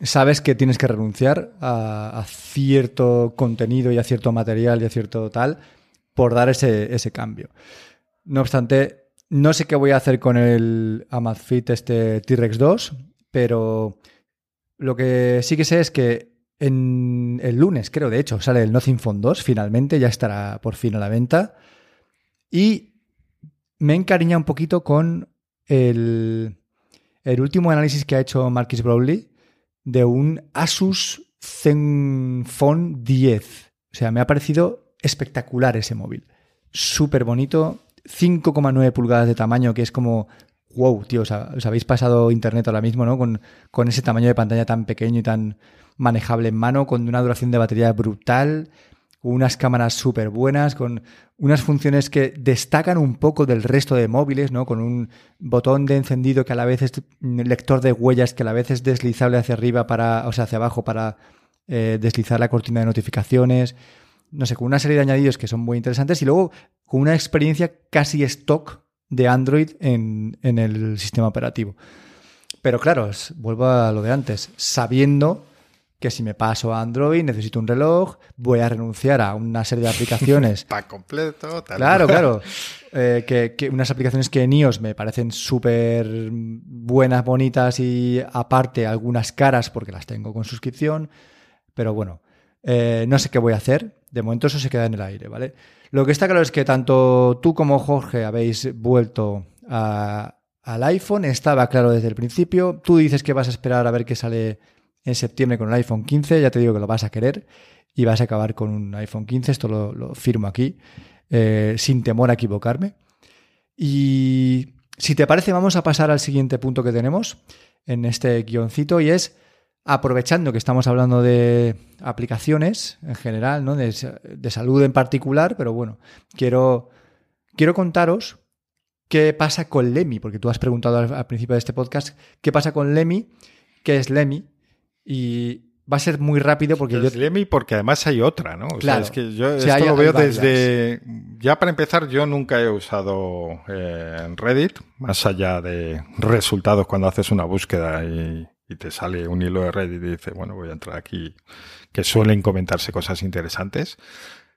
sabes que tienes que renunciar a, cierto contenido y a cierto material y a cierto tal por dar ese, ese, cambio. No obstante, no sé qué voy a hacer con el Amazfit este T-Rex 2, pero lo que sí que sé es que en el lunes, creo, de hecho, sale el Nothing Phone 2, finalmente, ya estará por fin a la venta. Y me encariña un poquito con el, último análisis que ha hecho Marquis Brownlee de un Asus Zenfone 10. O sea, me ha parecido espectacular ese móvil. Súper bonito, 5,9 pulgadas de tamaño, que es como, wow, tío, os, habéis pasado internet ahora mismo, ¿no? Con ese tamaño de pantalla tan pequeño y tan manejable en mano, con una duración de batería brutal, unas cámaras súper buenas, con unas funciones que destacan un poco del resto de móviles, ¿no? Con un botón de encendido que a la vez es lector de huellas, que a la vez es deslizable hacia arriba para, o sea, hacia abajo para eh, deslizar la cortina de notificaciones. No sé, con una serie de añadidos que son muy interesantes y luego con una experiencia casi stock de Android en, en el sistema operativo. Pero claro, vuelvo a lo de antes, sabiendo que si me paso a Android necesito un reloj, voy a renunciar a una serie de aplicaciones. <laughs> Para completo, tal Claro, claro. <laughs> Eh, que, unas aplicaciones que en iOS me parecen súper buenas, bonitas y aparte algunas caras porque las tengo con suscripción. Pero bueno, eh, no sé qué voy a hacer. De momento eso se queda en el aire, ¿vale? Lo que está claro es que tanto tú como Jorge habéis vuelto al iPhone. Estaba claro desde el principio. Tú dices que vas a esperar a ver qué sale en septiembre con el iPhone 15, ya te digo que lo vas a querer y vas a acabar con un iPhone 15, esto lo, firmo aquí, eh, sin temor a equivocarme. Y si te parece, vamos a pasar al siguiente punto que tenemos en este guioncito y es, aprovechando que estamos hablando de aplicaciones en general, ¿no? de, salud en particular, pero bueno, quiero, quiero contaros qué pasa con Lemmy, porque tú has preguntado al, al principio de este podcast qué pasa con Lemmy, qué es Lemmy, y va a ser muy rápido porque yo... Lemmy porque además hay otra, ¿no? O sea, es que yo esto lo veo desde... Ya para empezar, yo nunca he usado eh, Reddit, más allá de resultados cuando haces una búsqueda y, te sale un hilo de Reddit y dices, bueno, voy a entrar aquí, que suelen comentarse cosas interesantes.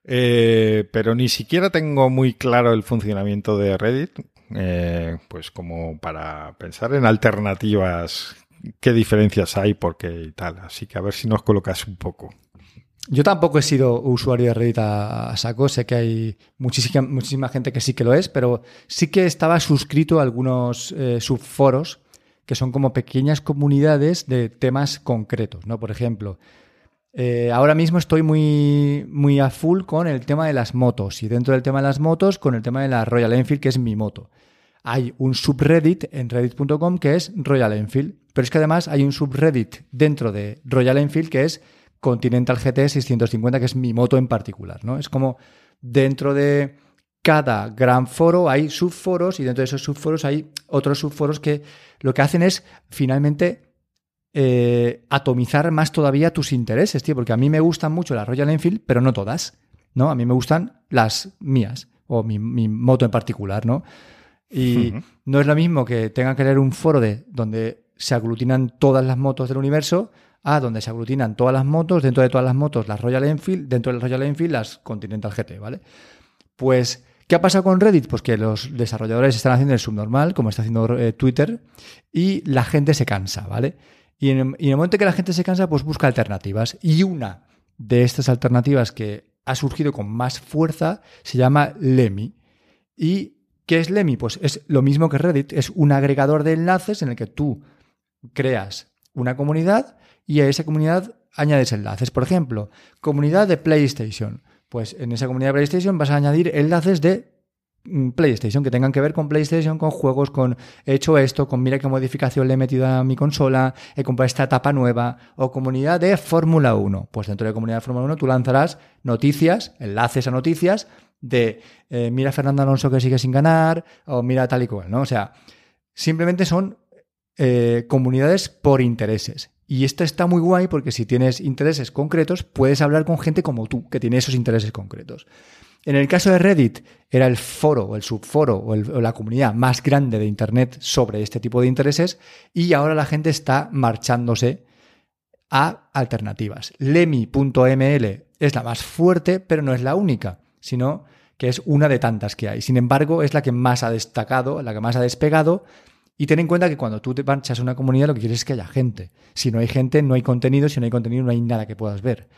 Eh, pero ni siquiera tengo muy claro el funcionamiento de Reddit, eh, pues como para pensar en alternativas qué diferencias hay, por qué y tal. Así que a ver si nos colocas un poco. Yo tampoco he sido usuario de Reddit a, saco, sé que hay muchísima, muchísima gente que sí que lo es, pero sí que estaba suscrito a algunos eh, subforos que son como pequeñas comunidades de temas concretos, ¿no? Por ejemplo, eh, ahora mismo estoy muy, muy a full con el tema de las motos y dentro del tema de las motos con el tema de la Royal Enfield, que es mi moto. Hay un subreddit en reddit.com que es Royal Enfield pero es que además hay un subreddit dentro de Royal Enfield que es Continental GT 650, que es mi moto en particular, ¿no? Es como dentro de cada gran foro hay subforos y dentro de esos subforos hay otros subforos que lo que hacen es finalmente eh, atomizar más todavía tus intereses, tío, porque a mí me gustan mucho las Royal Enfield, pero no todas, ¿no? A mí me gustan las mías o mi, moto en particular, ¿no? Y no es lo mismo que tenga que leer un foro de donde se aglutinan todas las motos del universo a donde se aglutinan todas las motos, dentro de todas las motos las Royal Enfield, dentro del Royal Enfield las Continental GT, ¿vale? Pues ¿Qué ha pasado con Reddit? Pues que los desarrolladores están haciendo el subnormal, como está haciendo eh, Twitter, y la gente se cansa, ¿vale? Y en, y en el momento que la gente se cansa, pues busca alternativas. Y una de estas alternativas que ha surgido con más fuerza se llama Lemmy. ¿Y qué es Lemmy? Pues es lo mismo que Reddit, es un agregador de enlaces en el que tú creas una comunidad y a esa comunidad añades enlaces. Por ejemplo, comunidad de PlayStation. Pues en esa comunidad de PlayStation vas a añadir enlaces de mm, PlayStation, que tengan que ver con PlayStation, con juegos, con he hecho esto, con mira qué modificación le he metido a mi consola, he comprado esta etapa nueva, o comunidad de Fórmula 1. Pues dentro de la comunidad de Fórmula 1 tú lanzarás noticias, enlaces a noticias de eh, mira Fernando Alonso que sigue sin ganar, o mira tal y cual, ¿no? O sea, simplemente son eh, comunidades por intereses. Y esto está muy guay porque si tienes intereses concretos, puedes hablar con gente como tú, que tiene esos intereses concretos. En el caso de Reddit, era el foro, o el subforo, o, o, la comunidad más grande de Internet sobre este tipo de intereses, y ahora la gente está marchándose a alternativas. Lemmy.ml es la más fuerte, pero no es la única, sino que es una de tantas que hay. Sin embargo, es la que más ha destacado, la que más ha despegado, y ten en cuenta que cuando tú te marchas a una comunidad lo que quieres es que haya gente. Si no hay gente, no hay contenido. Si no hay contenido, no hay nada que puedas ver.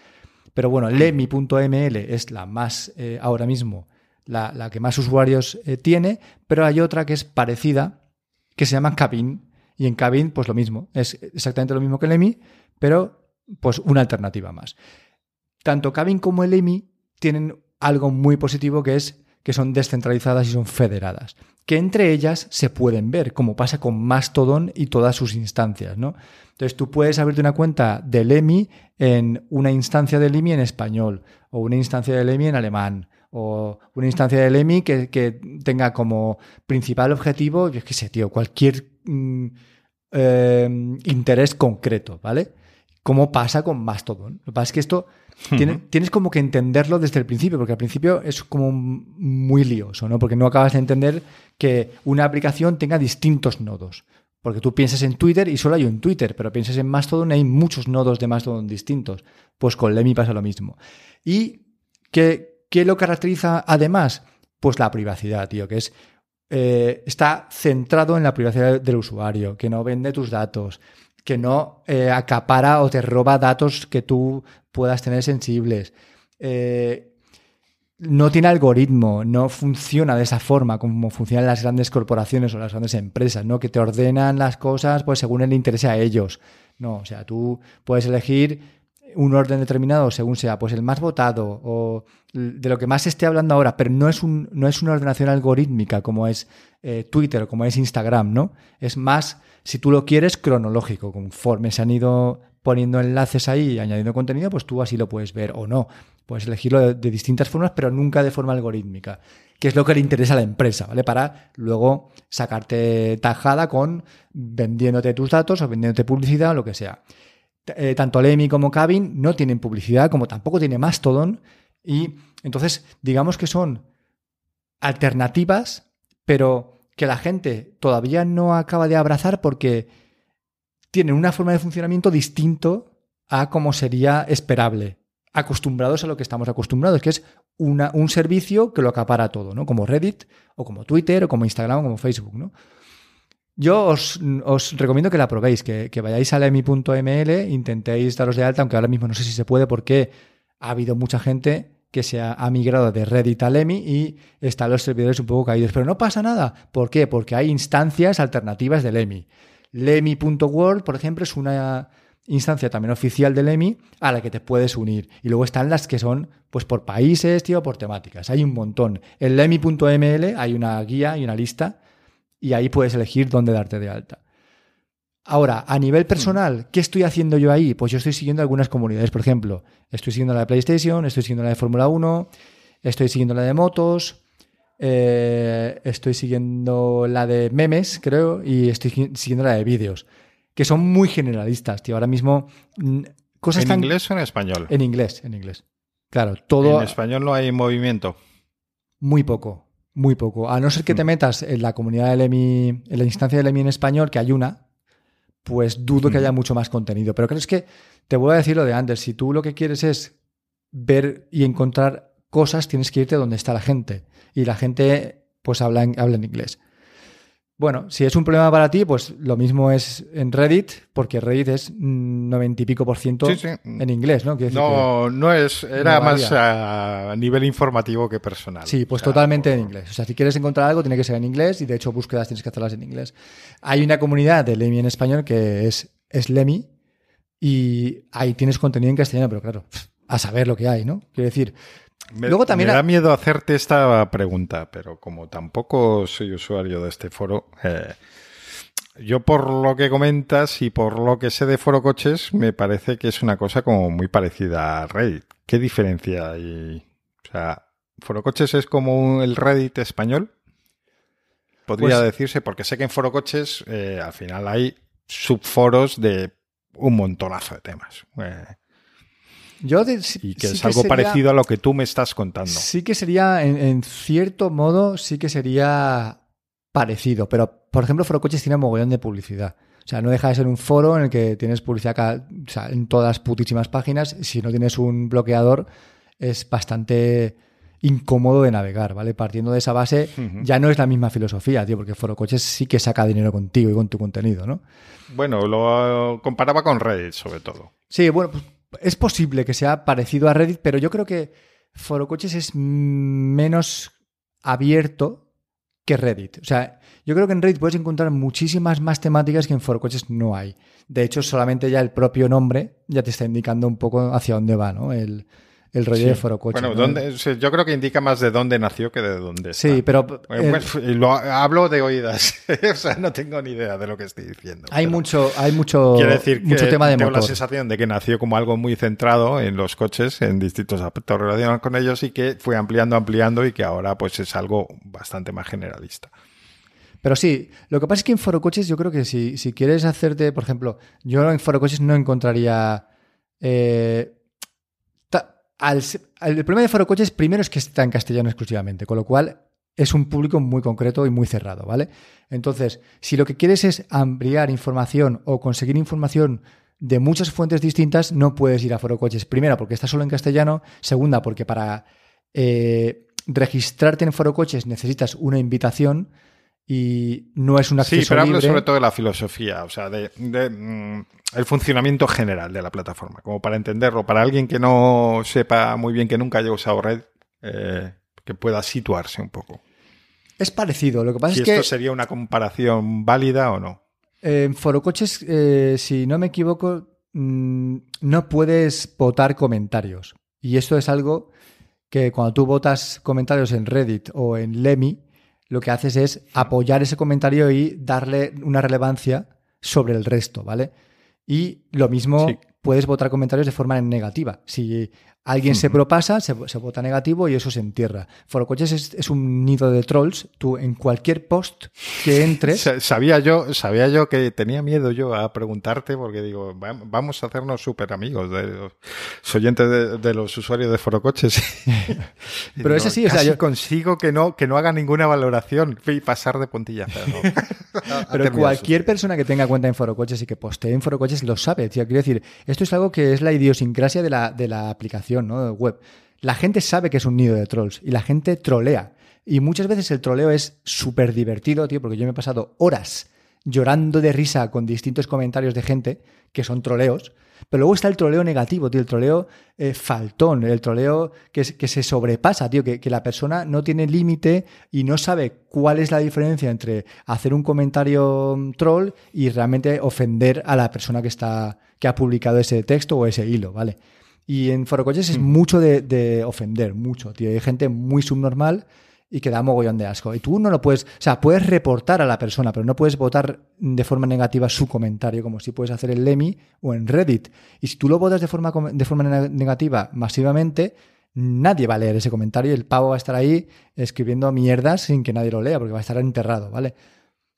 Pero bueno, lemi.ml es la más, eh, ahora mismo, la, la, que más usuarios eh, tiene, pero hay otra que es parecida, que se llama Cabin. Y en Cabin, pues lo mismo. Es exactamente lo mismo que Lemi, pero pues una alternativa más. Tanto Cabin como el Lemi tienen algo muy positivo que es que son descentralizadas y son federadas que entre ellas se pueden ver, como pasa con Mastodon y todas sus instancias, ¿no? Entonces tú puedes abrirte una cuenta de Lemi en una instancia de Lemi en español, o una instancia de Lemi en alemán, o una instancia de Lemi que, que tenga como principal objetivo, yo qué sé, tío, cualquier mm, eh, interés concreto, ¿vale? Como pasa con Mastodon. Lo que pasa es que esto Tienes, tienes, como que entenderlo desde el principio, porque al principio es como muy lioso, ¿no? Porque no acabas de entender que una aplicación tenga distintos nodos. Porque tú piensas en Twitter y solo hay un Twitter, pero piensas en Mastodon y hay muchos nodos de Mastodon distintos. Pues con Lemmy pasa lo mismo. ¿Y qué, qué lo caracteriza además? Pues la privacidad, tío, que es eh, está centrado en la privacidad del usuario, que no vende tus datos, que no eh, acapara o te roba datos que tú puedas tener sensibles. Eh, no tiene algoritmo, no funciona de esa forma como funcionan las grandes corporaciones o las grandes empresas, ¿no? Que te ordenan las cosas pues según el interés a ellos. No, o sea, tú puedes elegir un orden determinado según sea pues el más votado o de lo que más se esté hablando ahora, pero no es, un, no es una ordenación algorítmica como es eh, Twitter o como es Instagram, ¿no? Es más si tú lo quieres, cronológico. Conforme se han ido poniendo enlaces ahí y añadiendo contenido, pues tú así lo puedes ver o no. Puedes elegirlo de, de, distintas formas, pero nunca de forma algorítmica, que es lo que le interesa a la empresa, ¿vale? Para luego sacarte tajada con vendiéndote tus datos o vendiéndote publicidad o lo que sea. Eh, tanto Lemmy como Cabin no tienen publicidad, como tampoco tiene Mastodon, y entonces digamos que son alternativas, pero que la gente todavía no acaba de abrazar porque tienen una forma de funcionamiento distinto a como sería esperable, acostumbrados a lo que estamos acostumbrados, que es un servicio que lo acapara todo, ¿no? Como Reddit, o como Twitter, o como Instagram, o como Facebook, ¿no? Yo os, recomiendo que la probéis, que, vayáis a lemi.ml, intentéis daros de alta, aunque ahora mismo no sé si se puede porque ha habido mucha gente que se ha, migrado de Reddit a Lemmy y están los servidores un poco caídos. Pero no pasa nada. ¿Por qué? Porque hay instancias alternativas de Lemmy. Lemmy.world, por ejemplo, es una instancia también oficial de Lemmy a la que te puedes unir. Y luego están las que son pues por países, tío, por temáticas. Hay un montón. En lemmy.ml hay una guía y una lista y ahí puedes elegir dónde darte de alta. Ahora, a nivel hmm. personal, ¿qué estoy haciendo yo ahí? Pues yo estoy siguiendo algunas comunidades, por ejemplo, estoy siguiendo la de PlayStation, estoy siguiendo la de Fórmula 1, estoy siguiendo la de motos, eh, estoy siguiendo la de memes, creo, y estoy siguiendo la de vídeos, que son muy generalistas, tío. Ahora mismo, cosas ¿En inglés o en español? En inglés, en inglés. Claro, todo... En español no hay movimiento. Muy poco, muy poco. A no ser que te metas en la comunidad del EMI, en la instancia del EMI en español, que hay una, pues dudo que haya mucho más contenido. Pero creo que te voy a decir lo de antes. Si tú lo que quieres es ver y encontrar cosas tienes que irte donde está la gente. Y la gente pues habla en, habla en inglés. Bueno, si es un problema para ti, pues lo mismo es en Reddit, porque Reddit es noventa y pico por ciento Sí, sí. en inglés, ¿no? Decir No, no es, era no más a nivel informativo que personal. Sí, pues O sea, totalmente en inglés. O sea, si quieres encontrar algo, tiene que ser en inglés y de hecho búsquedas tienes que hacerlas en inglés. Hay una comunidad de Lemmy en español que es, es Lemmy y ahí tienes contenido en castellano, pero claro, a saber lo que hay, ¿no? Quiero decir, Me, Luego también me ha- da miedo hacerte esta pregunta, pero como tampoco soy usuario de este foro, eh, yo por lo que comentas y por lo que sé de foro coches, me parece que es una cosa como muy parecida a Reddit. ¿Qué diferencia hay? O sea, foro coches es como un- el Reddit español. Podría Pues- decirse, porque sé que en foro coches eh, al final hay subforos de un montonazo de temas. Eh, yo de- sí- y que sí es algo sería- parecido a lo que tú me estás contando. Sí que sería, en, en cierto modo, sí que sería parecido, pero por ejemplo, Forocoches tiene mogollón de publicidad. O sea, no deja de ser un foro en el que tienes publicidad cada- o sea, en todas las putísimas páginas. Si no tienes un bloqueador, es bastante incómodo de navegar, ¿vale? Partiendo de esa base, ya no es la misma filosofía, tío, porque Forocoches sí que saca dinero contigo y con tu contenido, ¿no? Bueno, lo comparaba con Reddit, sobre todo. Sí, bueno, pues, es posible que sea parecido a Reddit, pero yo creo que Forocoches es menos abierto que Reddit. O sea, yo creo que en Reddit puedes encontrar muchísimas más temáticas que en Forocoches no hay. De hecho, solamente ya el propio nombre ya te está indicando un poco hacia dónde va, ¿no? El, el rollo de Forocoches. Bueno, ¿no? ¿dónde- o sea, yo creo que indica más de dónde nació que de dónde está. Sí, pero Bueno, eh, pues, lo hablo de oídas. <laughs> o sea, no tengo ni idea de lo que estoy diciendo. hay mucho, hay mucho, Quiere decir mucho que tema de tengo la sensación de que nació como algo muy centrado en los coches, en distintos aspectos relacionados con ellos y que fue ampliando, ampliando y que ahora pues es algo bastante más generalista. Pero sí, lo que pasa es que en Forocoches yo creo que si, si quieres hacerte, por ejemplo, yo en Forocoches no encontraría... eh, al el problema de Forocoches primero es que está en castellano exclusivamente, con lo cual es un público muy concreto y muy cerrado, ¿vale? Entonces, si lo que quieres es ampliar información o conseguir información de muchas fuentes distintas, no puedes ir a Forocoches. Primera, porque está solo en castellano. Segunda, porque para eh, registrarte en Forocoches necesitas una invitación y no es un acceso Sí, pero hablo libre. sobre todo de la filosofía, o sea, de, de, mm, el funcionamiento general de la plataforma, como para entenderlo, para alguien que no sepa muy bien, que nunca haya usado Red, eh, que pueda situarse un poco. Es parecido. Lo que pasa Si es que esto sería una comparación válida o no. En Forocoches, eh, si no me equivoco, mm, no puedes votar comentarios. Y esto es algo que cuando tú votas comentarios en Reddit o en Lemmy, lo que haces es apoyar ese comentario y darle una relevancia sobre el resto, ¿vale? Y lo mismo Sí. puedes votar comentarios de forma negativa. Si alguien se propasa, se, se vota negativo y eso se entierra. Forocoches es, es un nido de trolls. Tú en cualquier post que entres... Sa- Sabía yo, sabía yo que tenía miedo yo a preguntarte porque digo, va- vamos a hacernos súper amigos de los oyentes de, de los usuarios de Forocoches. <laughs> Pero es así, o sea, yo- consigo que no, que no haga ninguna valoración y pasar de puntillas. <laughs> Pero, no. Pero cualquier persona que tenga cuenta en Forocoches y que postee en Forocoches lo sabe. tío. Quiero decir, esto es algo que es la idiosincrasia de la, de la aplicación ¿no? web. La gente sabe que es un nido de trolls y la gente trolea. Y muchas veces el troleo es súper divertido, tío, porque yo me he pasado horas llorando de risa con distintos comentarios de gente que son troleos. Pero luego está el troleo negativo, tío, el troleo eh, faltón, el troleo que se sobrepasa, tío, que, que la persona no tiene límite y no sabe cuál es la diferencia entre hacer un comentario mm, troll y realmente ofender a la persona que está que ha publicado ese texto o ese hilo, ¿vale? Y en Forocoches es mucho de, de ofender, mucho, tío. Hay gente muy subnormal y que da mogollón de asco. Y tú no lo puedes, o sea, puedes reportar a la persona, pero no puedes votar de forma negativa su comentario, como si puedes hacer en Lemmy o en Reddit. Y si tú lo votas de forma, de forma ne- negativa masivamente, nadie va a leer ese comentario y el pavo va a estar ahí escribiendo mierdas sin que nadie lo lea, porque va a estar enterrado, ¿vale?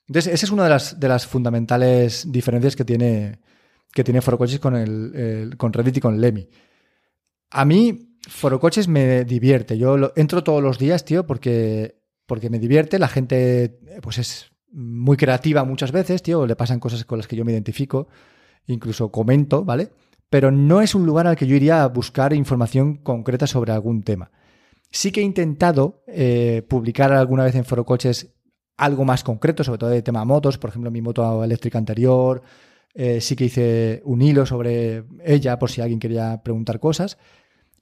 Entonces, esa es una de las, de las fundamentales diferencias que tiene, que tiene Forocoches con, el, el- con Reddit y con Lemmy. A mí, Forocoches me divierte. Yo entro todos los días, tío, porque, porque me divierte. La gente, pues es muy creativa muchas veces, tío. Le pasan cosas con las que yo me identifico. Incluso comento, ¿vale? Pero no es un lugar al que yo iría a buscar información concreta sobre algún tema. Sí que he intentado eh, publicar alguna vez en Foro Coches algo más concreto, sobre todo de tema motos, por ejemplo, mi moto eléctrica anterior. Eh, sí que hice un hilo sobre ella por si alguien quería preguntar cosas,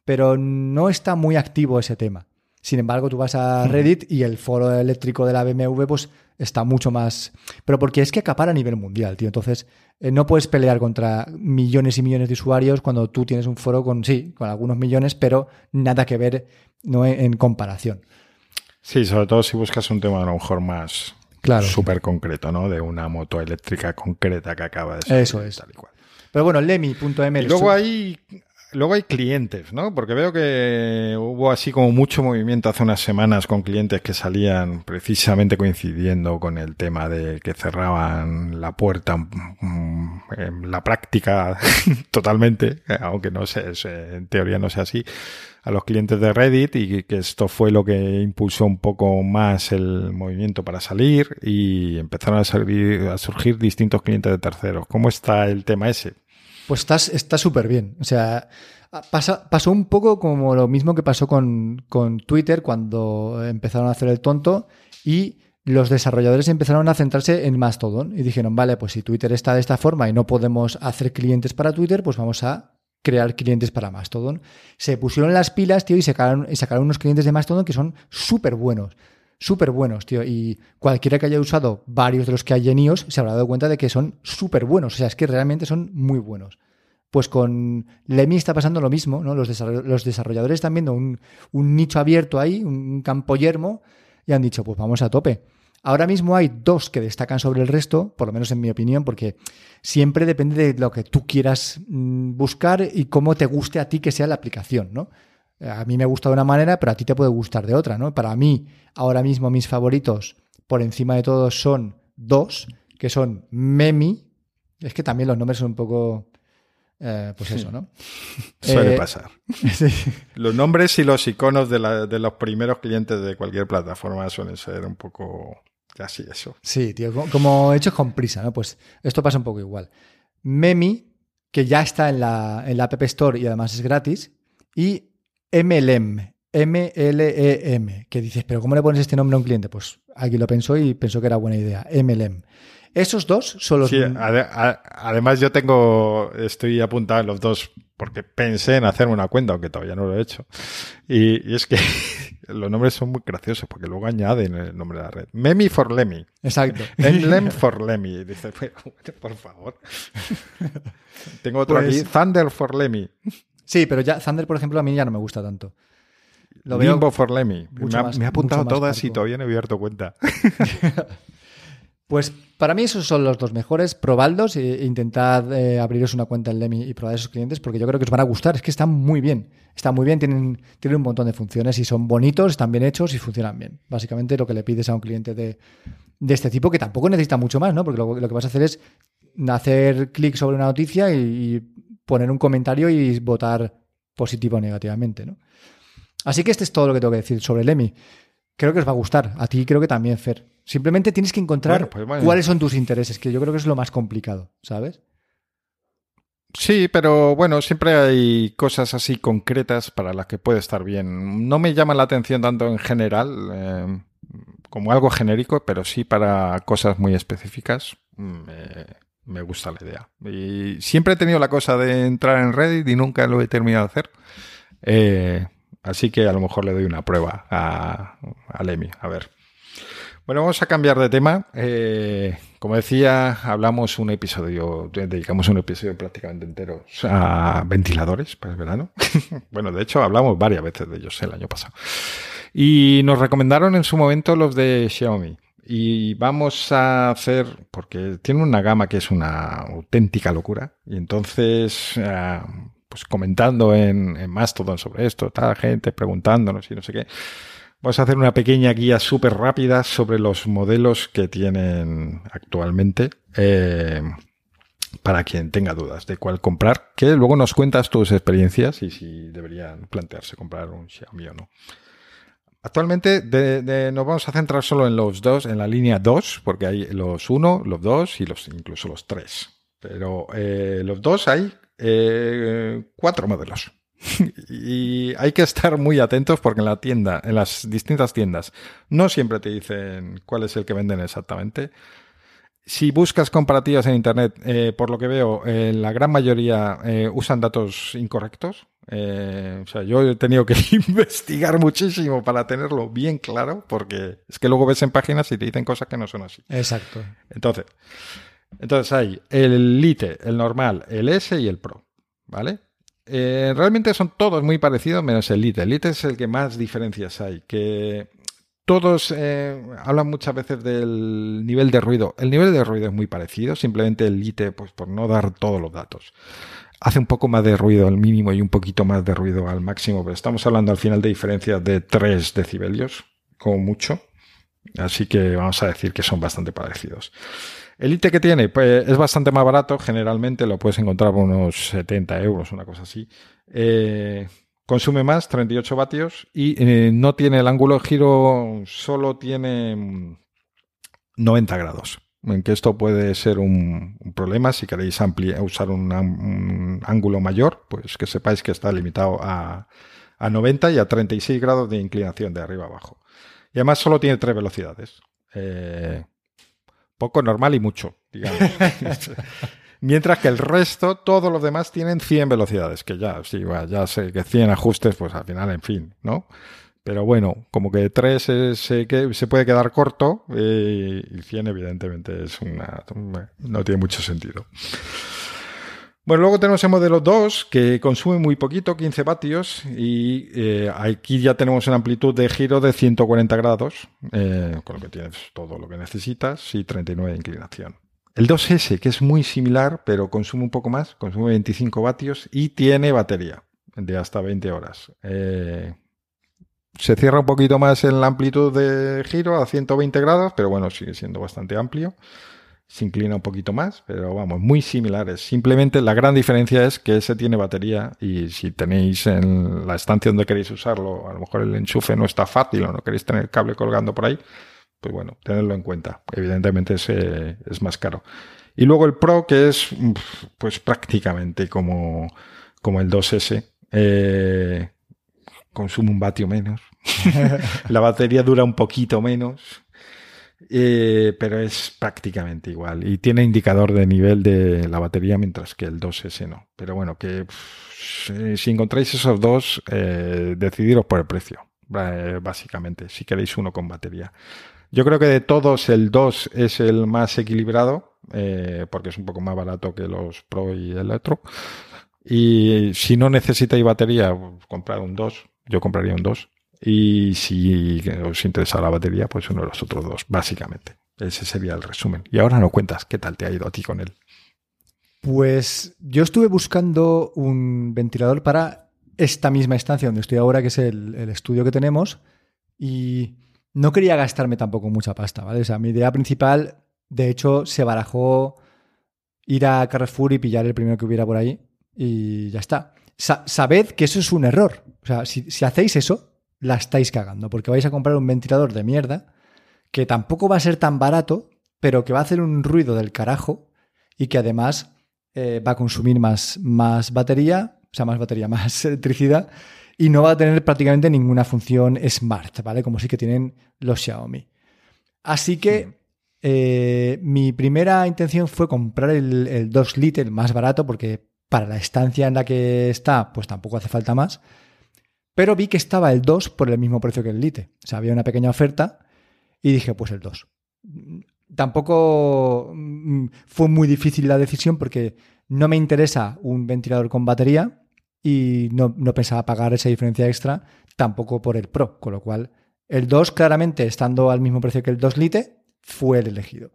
pero no está muy activo ese tema. Sin embargo, tú vas a Reddit y el foro eléctrico de la BMW pues está mucho más... Pero porque es que acapara a nivel mundial, tío. Entonces, eh, no puedes pelear contra millones y millones de usuarios cuando tú tienes un foro con, sí, con algunos millones, pero nada que ver no en, comparación. Sí, sobre todo si buscas un tema a lo mejor más claro. súper concreto, ¿no? De una moto eléctrica concreta que acaba de ser. Eso es. Tal y cual. Pero bueno, Lemmy.ml. Y luego hay Luego hay clientes, ¿no? Porque veo que hubo así como mucho movimiento hace unas semanas con clientes que salían precisamente coincidiendo con el tema de que cerraban la puerta mm, en la práctica <laughs> totalmente, aunque no sé, en teoría no sea así, a los clientes de Reddit y que esto fue lo que impulsó un poco más el movimiento para salir y empezaron a, salir, a surgir distintos clientes de terceros. ¿Cómo está el tema ese? Pues está súper bien. O sea, pasa, pasó un poco como lo mismo que pasó con, Twitter cuando empezaron a hacer el tonto y los desarrolladores empezaron a centrarse en Mastodon y dijeron, vale, pues si Twitter está de esta forma y no podemos hacer clientes para Twitter, pues vamos a crear clientes para Mastodon. Se pusieron las pilas, tío, y sacaron, y sacaron unos clientes de Mastodon que son súper buenos. Súper buenos, tío. Y cualquiera que haya usado varios de los que hay en iOS se habrá dado cuenta de que son súper buenos. O sea, es que realmente son muy buenos. Pues con Lemmy está pasando lo mismo, ¿no? Los, desarrolladores están viendo un, nicho abierto ahí, un campo yermo, y han dicho, pues vamos a tope. Ahora mismo hay dos que destacan sobre el resto, por lo menos en mi opinión, porque siempre depende de lo que tú quieras mm, buscar y cómo te guste a ti que sea la aplicación, ¿no? A mí me gusta de una manera, pero a ti te puede gustar de otra, ¿no? Para mí, ahora mismo mis favoritos, por encima de todos, son dos, que son Memi. Es que también los nombres son un poco. Eh, pues eso, ¿no? <laughs> Suele eh, pasar. <laughs> Los nombres y los iconos de, los primeros clientes de cualquier plataforma suelen ser un poco casi eso. Sí, tío, como hechos con prisa, ¿no? Pues esto pasa un poco igual. Memi, que ya está en la, en la App Store y además es gratis, y MLM, M-L-E-M, que dices, pero ¿cómo le pones este nombre a un cliente? Pues aquí lo pensó y pensó que era buena idea, MLM. Esos dos son los... Sí, además yo tengo, estoy apuntado en los dos porque pensé en hacerme una cuenta, aunque todavía no lo he hecho. Y, es que <laughs> los nombres son muy graciosos porque luego añaden el nombre de la red. Memi for Lemmy. Exacto. <laughs> MLM for Lemmy. Dice, <laughs> por favor. tengo otro aquí, pues Thunder for Lemmy. Sí, pero ya Thunder, por ejemplo, a mí ya no me gusta tanto. Lo Limbo for Lemmy. Me, ha, apuntado todas y todavía no he abierto cuenta. Pues para mí esos son los dos mejores. Probadlos e intentad eh, abriros una cuenta en Lemmy y probar esos clientes porque yo creo que os van a gustar. Es que están muy bien. Están muy bien, tienen, tienen un montón de funciones y son bonitos, están bien hechos y funcionan bien. Básicamente lo que le pides a un cliente de, este tipo, que tampoco necesita mucho más, ¿no? Porque lo, que vas a hacer es hacer clic sobre una noticia y poner un comentario y votar positivo o negativamente, ¿no? Así que este es todo lo que tengo que decir sobre EMI. Creo que os va a gustar. A ti creo que también, Fer. Simplemente tienes que encontrar pues cuáles son tus intereses, que yo creo que es lo más complicado, ¿sabes? Sí, pero bueno, siempre hay cosas así concretas para las que puede estar bien. No me llama la atención tanto en general eh, como algo genérico, pero sí para cosas muy específicas. Mm, me gusta la idea. Y siempre he tenido la cosa de entrar en Reddit y nunca lo he terminado de hacer. Eh, así que a lo mejor le doy una prueba a, a. A ver. Bueno, vamos a cambiar de tema. Eh, como decía, hablamos un episodio, dedicamos un episodio prácticamente entero a ventiladores para el verano. <laughs> bueno, de hecho, hablamos varias veces de ellos el año pasado. Y nos recomendaron en su momento los de Xiaomi y vamos a hacer, porque tiene una gama que es una auténtica locura, y entonces, eh, pues comentando en, Mastodon sobre esto, tal gente preguntándonos y no sé qué, vamos a hacer una pequeña guía súper rápida sobre los modelos que tienen actualmente. Eh, para quien tenga dudas de cuál comprar, que luego nos cuentas tus experiencias y si deberían plantearse comprar un Xiaomi o no. Actualmente nos vamos a centrar solo en los dos, en la línea 2, porque hay los 1, los 2 y los, incluso los 3. Pero eh, los dos hay eh, cuatro modelos. <laughs> y hay que estar muy atentos porque en la tienda, en las distintas tiendas, no siempre te dicen cuál es el que venden exactamente. Si buscas comparativas en Internet, eh, por lo que veo, eh, la gran mayoría eh, usan datos incorrectos. o sea, yo he tenido que <laughs> investigar muchísimo para tenerlo bien claro, porque es que luego ves en páginas y te dicen cosas que no son así. Exacto. Entonces, entonces hay el Lite, el normal, el S y el Pro, ¿vale? Eh, realmente son todos muy parecidos menos el Lite. El Lite es el que más diferencias hay, que todos eh, hablan muchas veces del nivel de ruido. El nivel de ruido es muy parecido, simplemente el Lite, pues por no dar todos los datos. Hace un poco más de ruido al mínimo y un poquito más de ruido al máximo, pero estamos hablando al final de diferencias de 3 decibelios, como mucho. Así que vamos a decir que son bastante parecidos. El IT que tiene, pues es bastante más barato, generalmente lo puedes encontrar por unos 70 euros, una cosa así. Eh, consume más, 38 vatios, y eh, no tiene el ángulo de giro, solo tiene 90 mm, grados. En que esto puede ser un, problema si queréis usar un, ángulo mayor, pues que sepáis que está limitado a, a 90 y a 36 grados de inclinación de arriba abajo. Y además solo tiene tres velocidades. Eh, poco normal y mucho, digamos. <laughs> Mientras que el resto, todos los demás tienen 100 velocidades, que ya, sí, ya sé que 100 ajustes, pues al final, en fin, ¿no? Pero bueno, como que 3 se, se puede quedar corto eh, y 100 evidentemente es una, no tiene mucho sentido. Bueno, luego tenemos el modelo 2 que consume muy poquito, 15 vatios, y eh, aquí ya tenemos una amplitud de giro de 140 grados, eh, con lo que tienes todo lo que necesitas, y 39 de inclinación. El 2S, que es muy similar, pero consume un poco más, consume 25 vatios y tiene batería de hasta 20 horas. Eh, se cierra un poquito más en la amplitud de giro a 120 grados, pero bueno, sigue siendo bastante amplio se inclina un poquito más, pero vamos, muy similares. Simplemente la gran diferencia es que ese tiene batería y si tenéis en la estancia donde queréis usarlo, a lo mejor el enchufe no está fácil o no queréis tener el cable colgando por ahí, pues bueno, tenedlo en cuenta. Evidentemente ese es más caro. Y luego el Pro, que es pues prácticamente como, como el 2S, eh, consume un vatio menos. <laughs> la batería dura un poquito menos eh, pero es prácticamente igual. Y tiene indicador de nivel de la batería, mientras que el 2S no. Pero bueno, que si encontráis esos dos, eh, decidiros por el precio, eh, básicamente, si queréis uno con batería. Yo creo que de todos el 2 es el más equilibrado, porque es un poco más barato que los Pro y el Electro. Y si no necesitáis batería, comprar un 2. Yo compraría un 2 y si os interesa la batería, pues uno de los otros dos, básicamente. Ese sería el resumen. Y ahora no cuentas, ¿qué tal te ha ido a ti con él? Pues yo estuve buscando un ventilador para esta misma estancia donde estoy ahora, que es el, estudio que tenemos, y no quería gastarme tampoco mucha pasta, ¿vale? O sea, mi idea principal, de hecho, se barajó ir a Carrefour y pillar el primero que hubiera por ahí, y ya está. sabed que eso es un error. O sea, si hacéis eso, la estáis cagando, porque vais a comprar un ventilador de mierda que tampoco va a ser tan barato, pero que va a hacer un ruido del carajo y que además eh, va a consumir más, más batería, o sea, más batería, <laughs> más electricidad y no va a tener prácticamente ninguna función smart, ¿vale? Como sí que tienen los Xiaomi. Así que eh, mi primera intención fue comprar el, el 2 liter más barato porque para la estancia en la que está, pues tampoco hace falta más. Pero vi que estaba el 2 por el mismo precio que el Lite. O sea, había una pequeña oferta y dije, pues el 2. Tampoco mm, fue muy difícil la decisión porque no me interesa un ventilador con batería y no, pensaba pagar esa diferencia extra tampoco por el Pro, con lo cual el 2 claramente estando al mismo precio que el 2 Lite fue el elegido.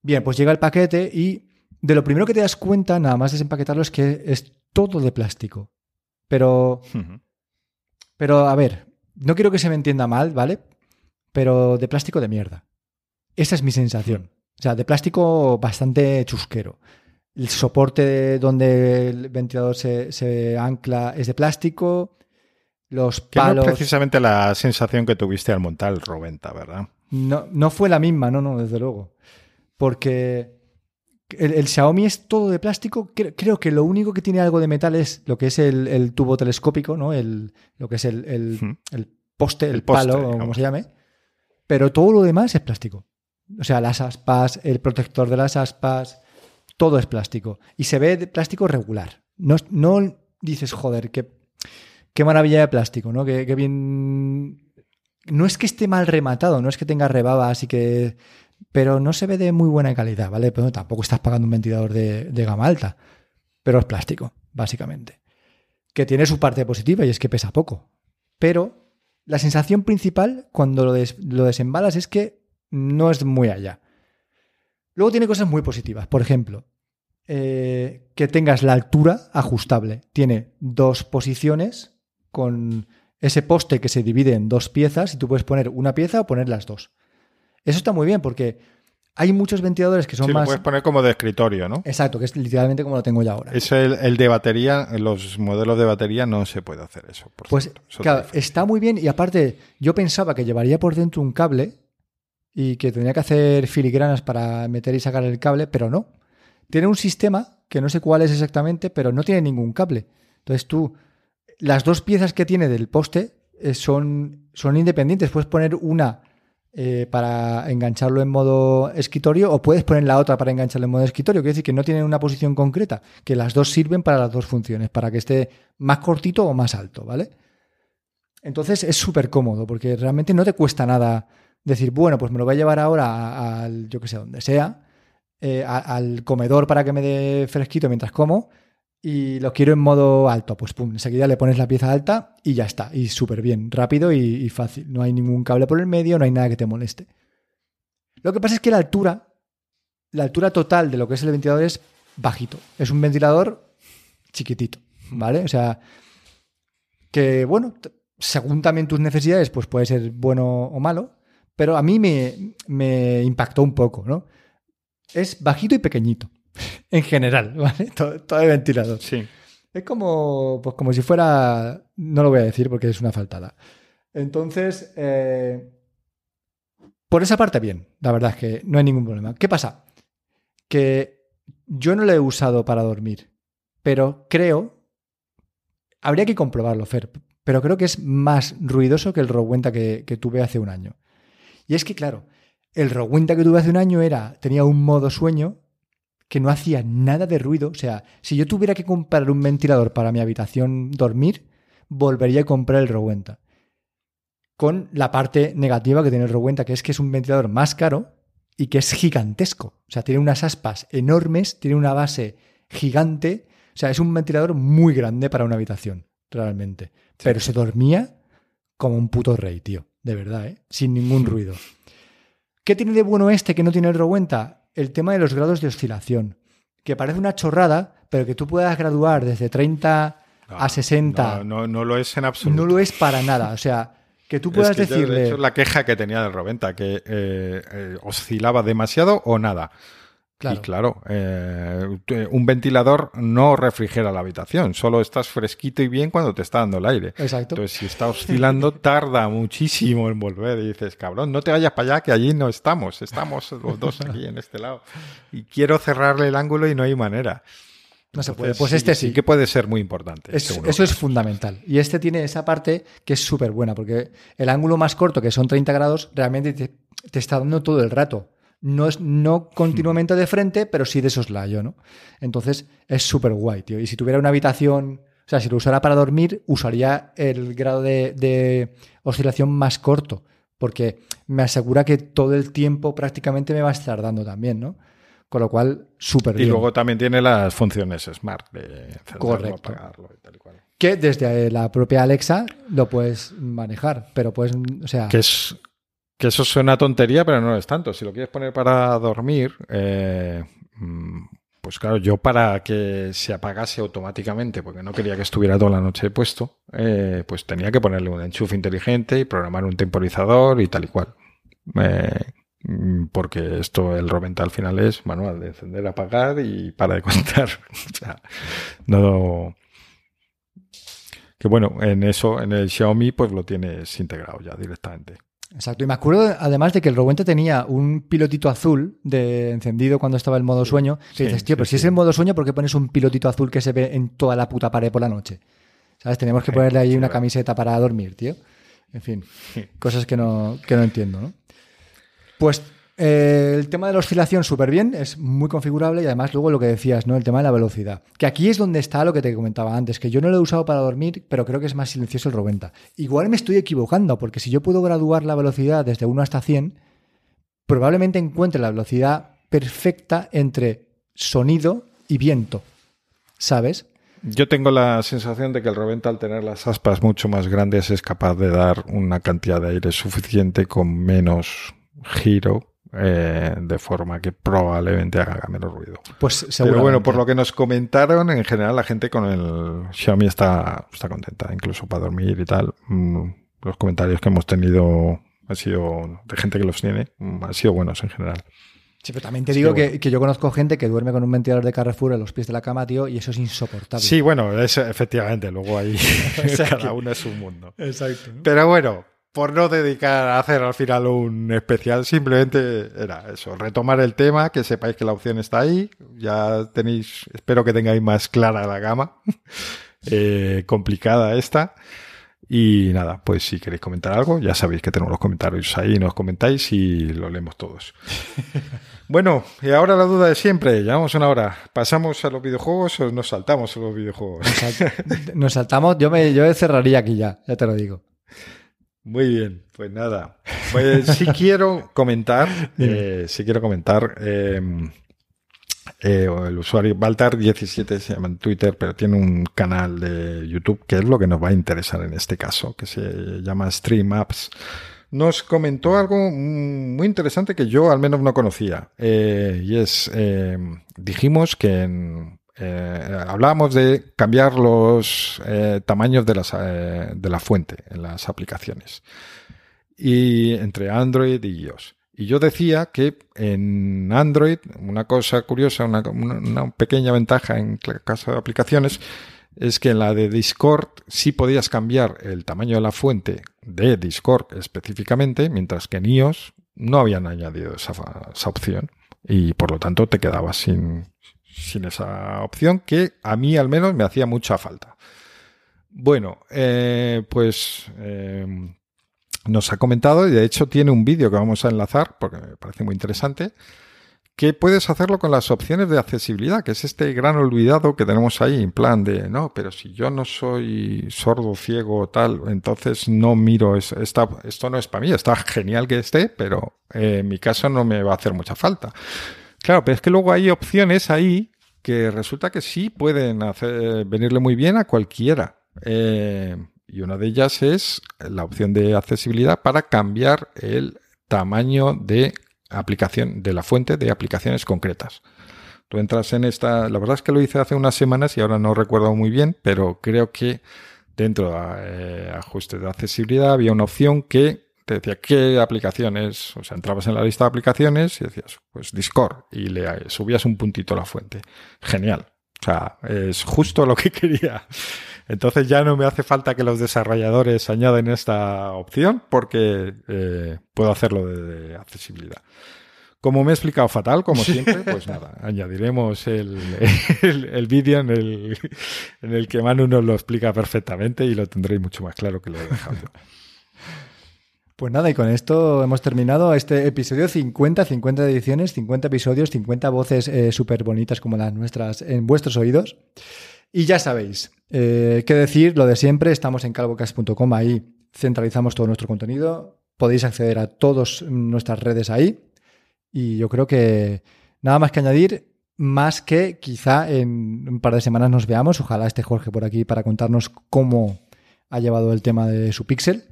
Bien, pues llega el paquete y de lo primero que te das cuenta, nada más desempaquetarlo, es que es todo de plástico. Pero pero a ver, no quiero que se me entienda mal, ¿vale? Pero de plástico de mierda. Esa es mi sensación. O sea, de plástico bastante chusquero. El soporte donde el ventilador se, ancla es de plástico. Los palos. Que no precisamente la sensación que tuviste al montar el Roventa, ¿verdad? No, no fue la misma, no, no, desde luego. Porque El, Xiaomi es todo de plástico. Creo, que lo único que tiene algo de metal es lo que es el, tubo telescópico, ¿no? El, lo que es el, el poste, el, palo, o como se llame. Pero todo lo demás es plástico. O sea, las aspas, el protector de las aspas, todo es plástico. Y se ve de plástico regular. No, no dices, joder, qué, qué maravilla de plástico, ¿no? Qué, bien. No es que esté mal rematado, no es que tenga rebabas y que. Pero no se ve de muy buena calidad, ¿vale? Pero tampoco estás pagando un ventilador de, gama alta. Pero es plástico, básicamente. Que tiene su parte positiva y es que pesa poco. Pero la sensación principal cuando lo, desembalas es que no es muy allá. Luego tiene cosas muy positivas. Por ejemplo, eh, que tengas la altura ajustable. Tiene dos posiciones con ese poste que se divide en dos piezas y tú puedes poner una pieza o poner las dos. Eso está muy bien porque hay muchos ventiladores que son sí, más. Lo puedes poner como de escritorio, ¿no? Exacto, que es literalmente como lo tengo yo ahora. Es el, de batería, los modelos de batería no se puede hacer eso. pues claro, está muy bien y aparte yo pensaba que llevaría por dentro un cable y que tenía que hacer filigranas para meter y sacar el cable, pero no. Tiene un sistema que no sé cuál es exactamente, pero no tiene ningún cable. Entonces tú, las dos piezas que tiene del poste eh, son, son independientes. Puedes poner una eh, para engancharlo en modo escritorio o puedes poner la otra para engancharlo en modo escritorio. Quiere decir que no tienen una posición concreta, que las dos sirven para las dos funciones, para que esté más cortito o más alto, ¿vale? Entonces es súper cómodo porque realmente no te cuesta nada decir, bueno, pues me lo voy a llevar ahora al, yo que sé, donde sea, eh, al comedor para que me dé fresquito mientras como y lo quiero en modo alto, pues pum, enseguida le pones la pieza alta y ya está. Y súper bien, rápido y, fácil. No hay ningún cable por el medio, no hay nada que te moleste. Lo que pasa es que la altura, la altura total de lo que es el ventilador es bajito. Es un ventilador chiquitito, ¿vale? O sea, que bueno, según también tus necesidades, pues puede ser bueno o malo, pero a mí me, me impactó un poco, ¿no? Es bajito y pequeñito. <laughs> en general, ¿vale? <laughs> Todo, el ventilador. Sí. Es como, pues como si fuera, no lo voy a decir porque es una faltada. Entonces, eh, por esa parte bien, la verdad es que no hay ningún problema. ¿Qué pasa? Que yo no lo he usado para dormir, pero creo, habría que comprobarlo, Fer, pero creo que es más ruidoso que el Rowenta que, que tuve hace un año. Y es que, claro, el Rowenta que tuve hace un año era, tenía un modo sueño que no hacía nada de ruido. O sea, si yo tuviera que comprar un ventilador para mi habitación dormir, volvería a comprar el Rowenta. Con la parte negativa que tiene el Rowenta, que es que es un ventilador más caro y que es gigantesco. O sea, tiene unas aspas enormes, tiene una base gigante. O sea, es un ventilador muy grande para una habitación, realmente. Pero se dormía como un puto rey, tío. De verdad, ¿eh? Sin ningún <laughs> ruido. ¿Qué tiene de bueno este que no tiene el Rowenta? El tema de los grados de oscilación, que parece una chorrada, pero que tú puedas graduar desde 30 a 60. No, no, lo es en absoluto. No lo es para nada. O sea, que tú puedas decirle. es la queja que tenía del Roventa, que eh, eh, oscilaba demasiado o nada. Y claro, eh, un ventilador no refrigera la habitación, solo estás fresquito y bien cuando te está dando el aire. Exacto. Entonces, si está oscilando, <laughs> tarda muchísimo en volver. Y dices, cabrón, no te vayas para allá, que allí no estamos, estamos los dos <laughs> aquí en este lado. Y quiero cerrarle el ángulo y no hay manera. No se puede. Pues este sí. que puede ser muy importante. eso es fundamental. Y este tiene esa parte que es súper buena, porque el ángulo más corto, que son 30 grados, realmente te está dando todo el rato no es no continuamente de frente, pero sí de soslayo, ¿no? Entonces es súper guay, tío. Y si tuviera una habitación, o sea, si lo usara para dormir, usaría el grado de, oscilación más corto, porque me asegura que todo el tiempo prácticamente me va a estar dando también, ¿no? Con lo cual, súper bien. Y luego también tiene las funciones Smart de encenderlo, apagarlo y tal y cual. Que desde la propia Alexa lo puedes manejar, pero pues, o sea... Que es que eso suena tontería, pero no es tanto. Si lo quieres poner para dormir, eh, mm, pues claro, yo para que se apagase automáticamente, porque no quería que estuviera toda la noche puesto, eh, pues tenía que ponerle un enchufe inteligente y programar un temporizador y tal y cual. Eh, mm, porque esto, el Roventa al final es manual de encender, apagar y para de <laughs> contar. no. Que bueno, en eso, en el Xiaomi, pues lo tienes integrado ya directamente. Exacto, y me acuerdo además de que el Rowente tenía un pilotito azul de encendido cuando estaba el modo sueño. Que Sí, dices, tío, sí, pero si es el modo sueño, ¿por qué pones un pilotito azul que se ve en toda la puta pared por la noche? ¿Sabes? Tenemos que ponerle ahí una camiseta para dormir, tío. En fin, cosas que no, que no entiendo, ¿no? Pues eh, el tema de la oscilación súper bien, es muy configurable y además luego lo que decías, ¿no? El tema de la velocidad. Que aquí es donde está lo que te comentaba antes, que yo no lo he usado para dormir, pero creo que es más silencioso el Roventa. Igual me estoy equivocando, porque si yo puedo graduar la velocidad desde 1 hasta 100, probablemente encuentre la velocidad perfecta entre sonido y viento. ¿Sabes? Yo tengo la sensación de que el Roventa al tener las aspas mucho más grandes es capaz de dar una cantidad de aire suficiente con menos giro, eh, de forma que probablemente haga menos ruido. Pues Pero bueno, por lo que nos comentaron, en general la gente con el Xiaomi está, está contenta, incluso para dormir y tal. Mm, Los comentarios que hemos tenido han sido de gente que los tiene, mm, han sido buenos en general. Sí, pero también te Sí, digo bueno. que, que yo conozco gente que duerme con un ventilador de Carrefour a los pies de la cama, tío, y eso es insoportable. Sí, bueno, es, efectivamente, luego ahí <laughs> sea <laughs> cada uno es un mundo. Exacto. Pero bueno, por no dedicar a hacer al final un especial, simplemente era eso, retomar el tema, que sepáis que la opción está ahí, ya tenéis, espero que tengáis más clara la gama, <laughs> eh, complicada esta. Y nada, pues si queréis comentar algo, ya sabéis que tenemos los comentarios ahí, nos comentáis y lo leemos todos. <laughs> bueno, y ahora la duda de siempre, llevamos una hora, ¿pasamos a los videojuegos o nos saltamos a los videojuegos? Nos <laughs> saltamos, yo me yo cerraría aquí ya, ya te lo digo. Muy bien, pues nada. Pues sí <laughs> quiero comentar, eh, sí quiero comentar, eh, eh, el usuario Baltar17 se llama en Twitter, pero tiene un canal de YouTube que es lo que nos va a interesar en este caso, que se llama Stream Apps. Nos comentó algo mm, muy interesante que yo al menos no conocía. eh, y es, eh, dijimos que en, eh, hablábamos de cambiar los eh, tamaños de, eh, de la fuente en las aplicaciones. Y entre Android y iOS. Y yo decía que en Android, una cosa curiosa, una, una- pequeña ventaja en el caso de aplicaciones, es que en la de Discord sí podías cambiar el tamaño de la fuente de Discord específicamente, mientras que en iOS no habían añadido esa, esa opción. Y por lo tanto te quedabas sin, sin esa opción que a mí al menos me hacía mucha falta. Bueno, eh, pues eh, nos ha comentado y de hecho tiene un vídeo que vamos a enlazar porque me parece muy interesante que puedes hacerlo con las opciones de accesibilidad, que es este gran olvidado que tenemos ahí, en plan de, no, pero si yo no soy sordo, ciego o tal, entonces no miro, es- esta- esto no es para mí, está genial que esté, pero eh, en mi caso no me va a hacer mucha falta. Claro, pero es que luego hay opciones ahí que resulta que sí pueden hacer, venirle muy bien a cualquiera. Eh, y una de ellas es la opción de accesibilidad para cambiar el tamaño de aplicación, de la fuente de aplicaciones concretas. Tú entras en esta, la verdad es que lo hice hace unas semanas y ahora no recuerdo muy bien, pero creo que dentro de eh, ajustes de accesibilidad había una opción que te decía qué aplicaciones, o sea, entrabas en la lista de aplicaciones y decías, pues Discord, y le subías un puntito a la fuente. Genial. O sea, es justo lo que <laughs> quería. Entonces ya no me hace falta que los desarrolladores añaden esta opción porque eh, puedo hacerlo de accesibilidad. Como me he explicado fatal, como siempre, pues nada, <laughs> añadiremos el, el, el vídeo en el, en el que Manu nos lo explica perfectamente y lo tendréis mucho más claro que lo he dejado. Pues nada, y con esto hemos terminado este episodio 50, 50 ediciones, 50 episodios, 50 voces eh, súper bonitas como las nuestras en vuestros oídos. Y ya sabéis, eh, qué decir, lo de siempre, estamos en calvocast.com, ahí centralizamos todo nuestro contenido, podéis acceder a todas nuestras redes ahí. Y yo creo que nada más que añadir, más que quizá en un par de semanas nos veamos, ojalá esté Jorge por aquí para contarnos cómo ha llevado el tema de su pixel.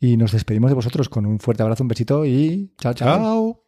Y nos despedimos de vosotros con un fuerte abrazo, un besito y chao, chao.